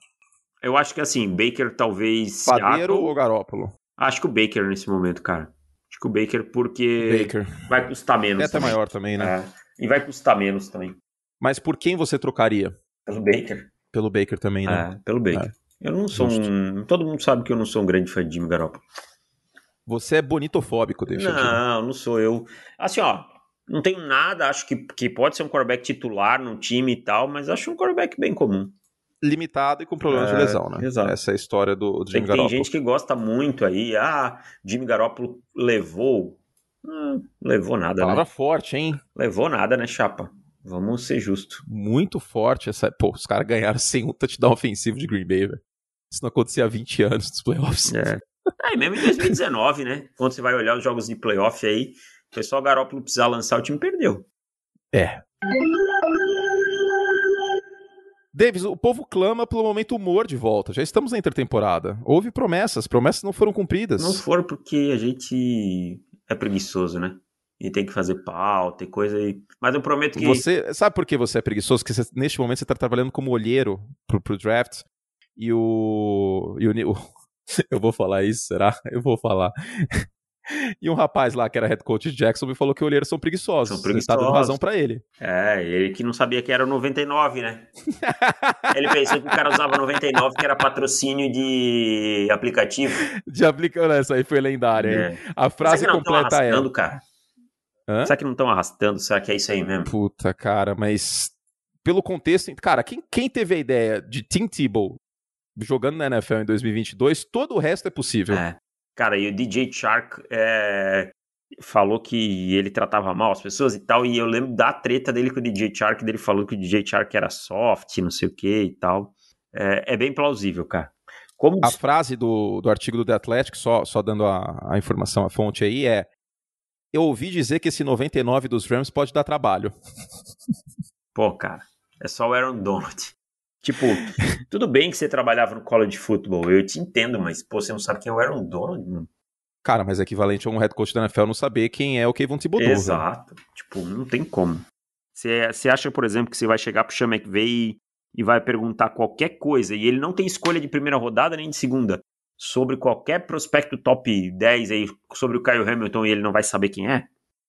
Eu acho que assim, Baker talvez. Padeiro Seattle... ou Garópolo? Acho que o Baker nesse momento, cara. Acho que o Baker porque Baker. vai custar menos. É até maior também, né? É. E vai custar menos também. Mas por quem você trocaria? Pelo Baker. Pelo Baker também, né? É, pelo Baker. É. Eu não sou Justo. um. Todo mundo sabe que eu não sou um grande fã de Jimmy Garoppolo. Você é bonitofóbico, deixa Não, não sou eu. Assim, ó, não tenho nada, acho que, que pode ser um quarterback titular no time e tal, mas acho um quarterback bem comum limitado e com problemas é, de lesão, né? Exato. Essa é a história do, do Jimmy tem, Garoppolo. Tem gente que gosta muito aí, ah, Jimmy Garoppolo levou. Não levou nada, Palavra né? forte, hein? Levou nada, né, chapa? Vamos ser justos. Muito forte essa. Pô, os caras ganharam sem um touchdown ofensivo de Green Bay, velho. Isso não acontecia há 20 anos nos playoffs. É. é, e mesmo em 2019, né? Quando você vai olhar os jogos de playoff aí, o pessoal Garoppolo precisar lançar, o time perdeu. É. Davis, o povo clama pelo momento humor de volta. Já estamos na intertemporada. Houve promessas, promessas não foram cumpridas. Não foram porque a gente é preguiçoso, né? E tem que fazer pauta e coisa aí. Mas eu prometo que. Você sabe por que você é preguiçoso? Porque você, neste momento você está trabalhando como olheiro pro, pro draft. E o. E o, o eu vou falar isso, será? Eu vou falar. E um rapaz lá que era head coach de Jackson me falou que olheiros são preguiçosos. São Você preguiçosos. tá dando razão pra ele. É, ele que não sabia que era o 99, né? ele pensou que o cara usava 99, que era patrocínio de aplicativo. De aplicando essa aí foi lendária. hein? É. A frase Será que não tão completa é. arrastando, cara? Hã? Será que não estão arrastando? Será que é isso aí mesmo? Puta, cara, mas pelo contexto. Cara, quem, quem teve a ideia de Tim Tebow jogando na NFL em 2022, todo o resto é possível. É. Cara, e o DJ Shark é, falou que ele tratava mal as pessoas e tal, e eu lembro da treta dele com o DJ Shark, dele falou que o DJ Shark era soft, não sei o que e tal. É, é bem plausível, cara. Como A frase do, do artigo do The Athletic, só, só dando a, a informação, a fonte aí, é. Eu ouvi dizer que esse 99 dos Rams pode dar trabalho. Pô, cara, é só o Aaron Donald. Tipo, tudo bem que você trabalhava no college football, eu te entendo, mas, pô, você não sabe quem é o Aaron Donald, mano? Cara, mas é equivalente a um head coach da NFL não saber quem é o Kevin Thibodeau. Exato. Tipo, não tem como. Você, você acha, por exemplo, que você vai chegar pro Sean McVay e, e vai perguntar qualquer coisa, e ele não tem escolha de primeira rodada nem de segunda, sobre qualquer prospecto top 10 aí, sobre o Kyle Hamilton, e ele não vai saber quem é?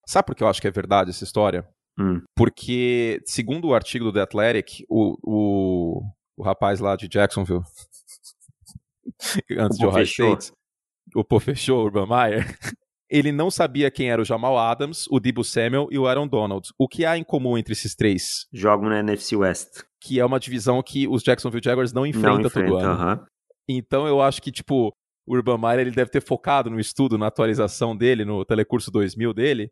Sabe por que eu acho que é verdade essa história? Hum. Porque, segundo o artigo do The Athletic, o, o, o rapaz lá de Jacksonville, antes O de Ohio Pofechou. State, o Pofechou, o Urban Meyer, ele não sabia quem era o Jamal Adams, o Debo Samuel e o Aaron Donald. O que há em comum entre esses três? Jogam na NFC West. Que é uma divisão que os Jacksonville Jaguars não enfrenta, não enfrenta, todo ano. aham. Então eu acho que, tipo, o Urban Meyer ele deve ter focado no estudo, na atualização dele, no Telecurso 2000 dele,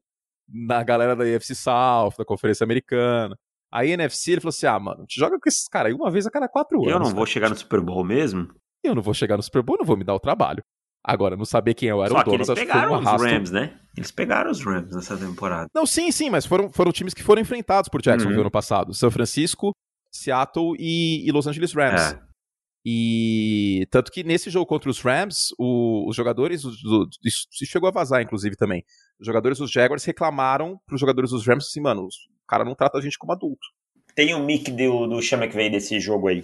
na galera da AFC South, da Conferência Americana. Aí NFC ele falou assim: ah, mano, te joga com esses caras aí uma vez a cada quatro anos. Eu não vou cara. chegar no Super Bowl mesmo? Eu não vou chegar no Super Bowl, não vou me dar o trabalho. Agora, não saber quem é o Aaron Só que eles Donald, acho que foi um pegaram os. Rams, né? Eles pegaram os Rams nessa temporada. Não, sim, sim, mas foram, foram times que foram enfrentados por Jacksonville Uhum. ano passado. São Francisco, Seattle e, e Los Angeles Rams. É. E tanto que nesse jogo contra os Rams, o- os jogadores, do- do- isso chegou a vazar inclusive também, os jogadores dos Jaguars reclamaram pros jogadores dos Rams assim, mano, os- o cara não trata a gente como adulto. Tem o mic do, do Sean McVay desse jogo aí.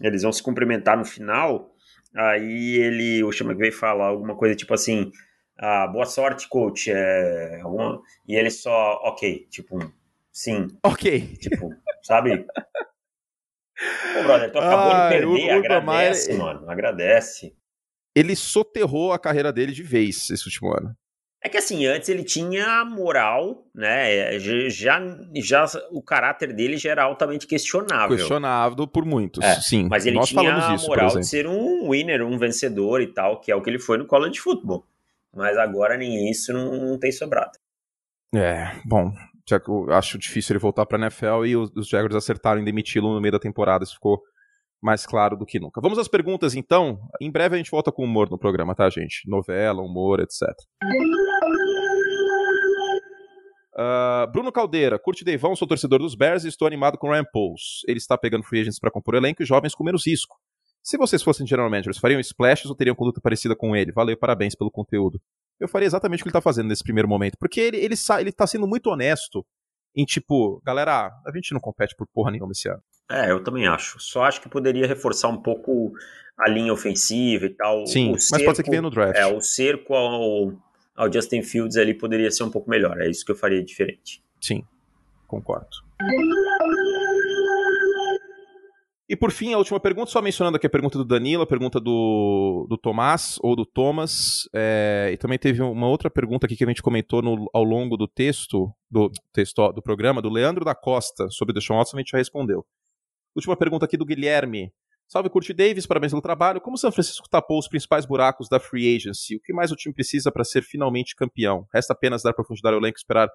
Eles vão se cumprimentar no final. Aí ele, o Sean McVay fala alguma coisa tipo assim: ah, boa sorte, coach. É, alguma- E ele só, ok, tipo, sim, Ok. tipo, sabe? Pô, brother, tu acabou Ah, de perder, o- o Urban agradece, mano, agradece. Ele soterrou a carreira dele de vez esse último ano. É que assim, antes ele tinha moral, né? Já, já o caráter dele já era altamente questionável. Questionável por muitos, É, sim. Mas ele Nós tinha a moral de ser um winner, um vencedor e tal, que é o que ele foi no college football. Mas agora nem isso não, não tem sobrado. É, bom, eu acho difícil ele voltar pra NFL e os, os Jaguars acertaram em demiti-lo no meio da temporada, isso ficou mais claro do que nunca. Vamos às perguntas então. Em breve a gente volta com humor no programa, tá, gente? Novela, humor, etc. Ah, Bruno Caldeira, curte Deivão, sou torcedor dos Bears e estou animado com o Ryan Pauls. Ele está pegando free agents para compor elenco e jovens com menos risco. Se vocês fossem general managers, fariam splashes ou teriam conduta parecida com ele? Valeu, parabéns pelo conteúdo. Eu faria exatamente o que ele tá fazendo nesse primeiro momento. Porque ele, ele, ele tá sendo muito honesto em tipo, galera, a gente não compete por porra nenhuma esse ano. É, eu também acho. Só acho que poderia reforçar um pouco a linha ofensiva e tal. Sim, mas pode ser que venha no draft. É, o cerco ao, ao Justin Fields ali poderia ser um pouco melhor. É isso que eu faria diferente. Sim, concordo. E por fim, a última pergunta, só mencionando aqui a pergunta do Danilo, a pergunta do, do Tomás, ou do Thomas, é, e também teve uma outra pergunta aqui que a gente comentou no- ao longo do texto, do texto do programa, do Leandro da Costa, sobre o Deshaun Watson, a gente já respondeu. Última pergunta aqui do Guilherme. Salve, Curti Davis, parabéns pelo trabalho. Como o São Francisco tapou os principais buracos da free agency? O que mais o time precisa para ser finalmente campeão? Resta apenas dar profundidade ao elenco e esperar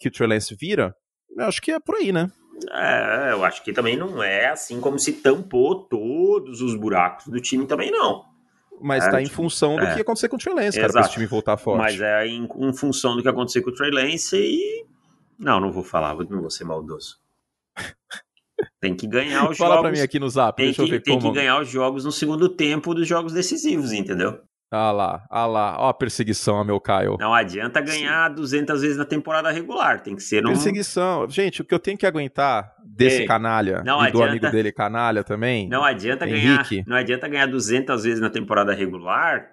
que o Trey Lance vira? Eu acho que é por aí, né? É, eu acho que também não é assim como se tampou todos os buracos do time também não. Mas É, tá em tipo, função do é. que acontecer com o Trey Lance, cara, Exato. esse time voltar forte. Mas é em, em função do que aconteceu com o Trey Lance e... Não, não vou falar, não vou ser maldoso. Tem que ganhar os Fala jogos... pra mim aqui no zap, Tem, deixa eu que, ver tem como... que ganhar os jogos no segundo tempo dos jogos decisivos, entendeu? Ah lá, ah lá, ó a perseguição a meu Caio. Não adianta ganhar 200 vezes na temporada regular, tem que ser um... Perseguição. Gente, o que eu tenho que aguentar desse Ei, canalha não e do adianta- amigo dele canalha também, Não adianta Henrique. ganhar, não adianta ganhar 200 vezes na temporada regular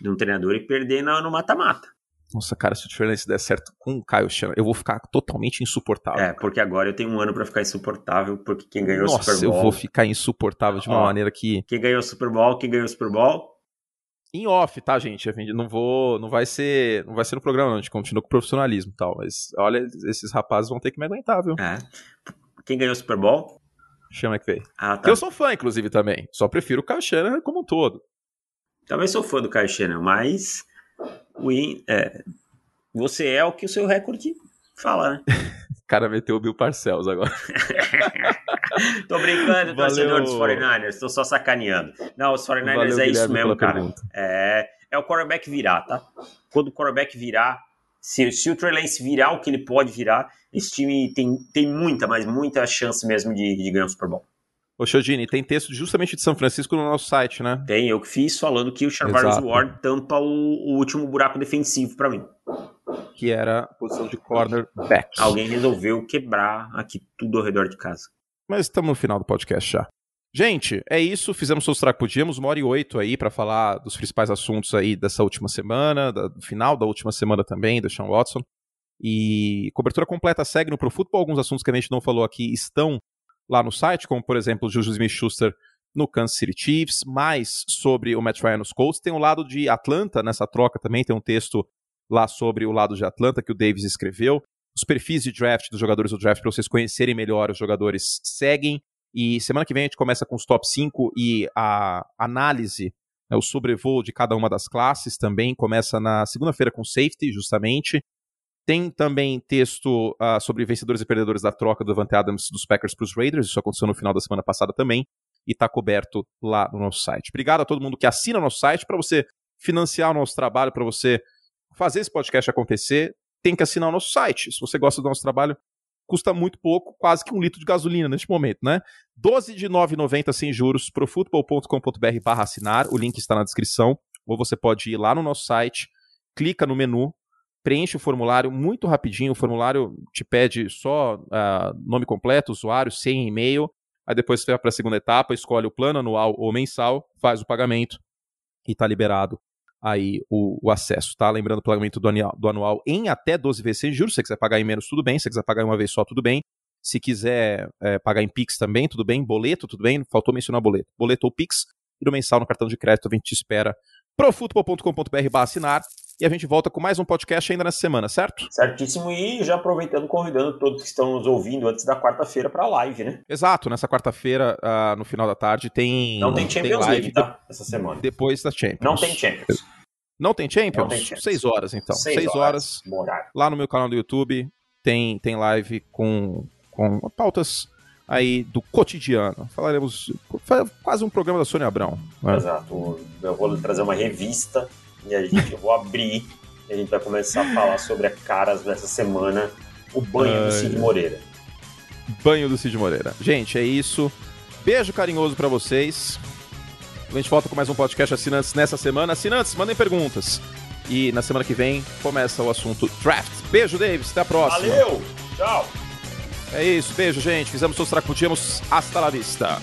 de um treinador e perder no mata-mata. Nossa, cara, se o Lance der certo com o Kyle Shanahan, eu vou ficar totalmente insuportável. É, porque agora eu tenho um ano para ficar insuportável, porque quem ganhou Nossa, o Super Bowl... eu vou ficar insuportável de uma Ó. maneira que... Quem ganhou o Super Bowl, quem ganhou o Super Bowl... Em off, tá, gente? Não vou... Não vai ser... Não vai ser no programa, não. A gente continua com o profissionalismo e tal. Mas, olha, esses rapazes vão ter que me aguentar, viu? É. Quem ganhou o Super Bowl? Chama que veio. Ah, tá. Eu sou fã, inclusive, também. Só prefiro o Kyle Shanahan como um todo. Também sou fã do Kyle Shanahan, mas... Win, é, você é o que o seu recorde fala, né? O cara meteu o Bill Parcells agora. Tô brincando, Valeu. torcedor dos 49ers, tô só sacaneando. Não, os 49ers Valeu, é isso Guilherme, mesmo, pela cara. pergunta. É, é o quarterback virar, tá? Quando o quarterback virar, se, se o Trey Lance virar o que ele pode virar, esse time tem, tem muita, mas muita chance mesmo de, de ganhar o Super Bowl. Ô, Chodini, tem texto justamente de São Francisco no nosso site, né? Tem, eu que fiz falando que o Charvarius. Ward tampa o, o último buraco defensivo pra mim. Que era a posição de cornerback. Alguém resolveu quebrar aqui tudo ao redor de casa. Mas estamos no final do podcast já. Gente, é isso. Fizemos o que podíamos, uma hora e oito aí para falar dos principais assuntos aí dessa última semana, da- do final da última semana também, do Sean Watson. E cobertura completa segue no Pro Football. Alguns assuntos que a gente não falou aqui estão lá no site, como por exemplo o Juju Smith-Schuster no Kansas City Chiefs, mais sobre o Matt Ryan nos Colts. Tem o lado de Atlanta nessa troca também, tem um texto lá sobre o lado de Atlanta que o Davis escreveu. Os perfis de draft dos jogadores do draft para vocês conhecerem melhor os jogadores seguem. E semana que vem a gente começa com os top 5 e a análise, né, o sobrevoo de cada uma das classes também. Começa na segunda-feira com safety, justamente. Tem também texto ah, sobre vencedores e perdedores da troca do Davante Adams dos Packers para os Raiders. Isso aconteceu no final da semana passada também. E está coberto lá no nosso site. Obrigado a todo mundo que assina o nosso site para você financiar o nosso trabalho, para você fazer esse podcast acontecer. Tem que assinar o nosso site. Se você gosta do nosso trabalho, custa muito pouco, quase que um litro de gasolina neste momento, né? 12 de 9,90 sem juros, profutbol.com.br barra assinar, o link está na descrição, ou você pode ir lá no nosso site, clica no menu, preenche o formulário muito rapidinho, o formulário te pede só ah, nome completo, usuário, e e-mail, aí depois você vai para a segunda etapa, escolhe o plano anual ou mensal, faz o pagamento e está liberado aí o, o acesso, tá? Lembrando o pagamento do anual, do anual em até 12 vezes sem juros. Se você quiser pagar em menos, tudo bem. Se você quiser pagar em uma vez só, tudo bem. Se quiser é, pagar em Pix também, tudo bem. Boleto, tudo bem. Faltou mencionar boleto. Boleto ou Pix. E no mensal, no cartão de crédito, a gente te espera profutbol.com.br barra assinar. E a gente volta com mais um podcast ainda nessa semana, certo? Certíssimo. E já aproveitando, convidando todos que estão nos ouvindo antes da quarta-feira para a live, né? Exato. Nessa quarta-feira, ah, no final da tarde, tem. Não tem Champions live League, tá? Essa semana. Depois da Champions. Não tem Champions. Não tem Champions? Não tem Champions. Seis horas, então. Seis Seis, horas Bom horário. lá no meu canal do YouTube tem, tem live com, com pautas aí do cotidiano. Falaremos fa- quase um programa da Sônia Abrão. né? Exato. Eu vou trazer uma revista e a gente, eu vou abrir e a gente vai começar a falar sobre a caras dessa semana, o banho do Cid Moreira. Banho do Cid Moreira. Gente, é isso. Beijo carinhoso pra vocês. A gente volta com mais um podcast assinantes nessa semana. Assinantes, mandem perguntas. E na semana que vem começa o assunto draft. Beijo, Davis. Até a próxima. Valeu! Tchau! É isso. Beijo, gente. Fizemos que podíamos. Hasta la vista.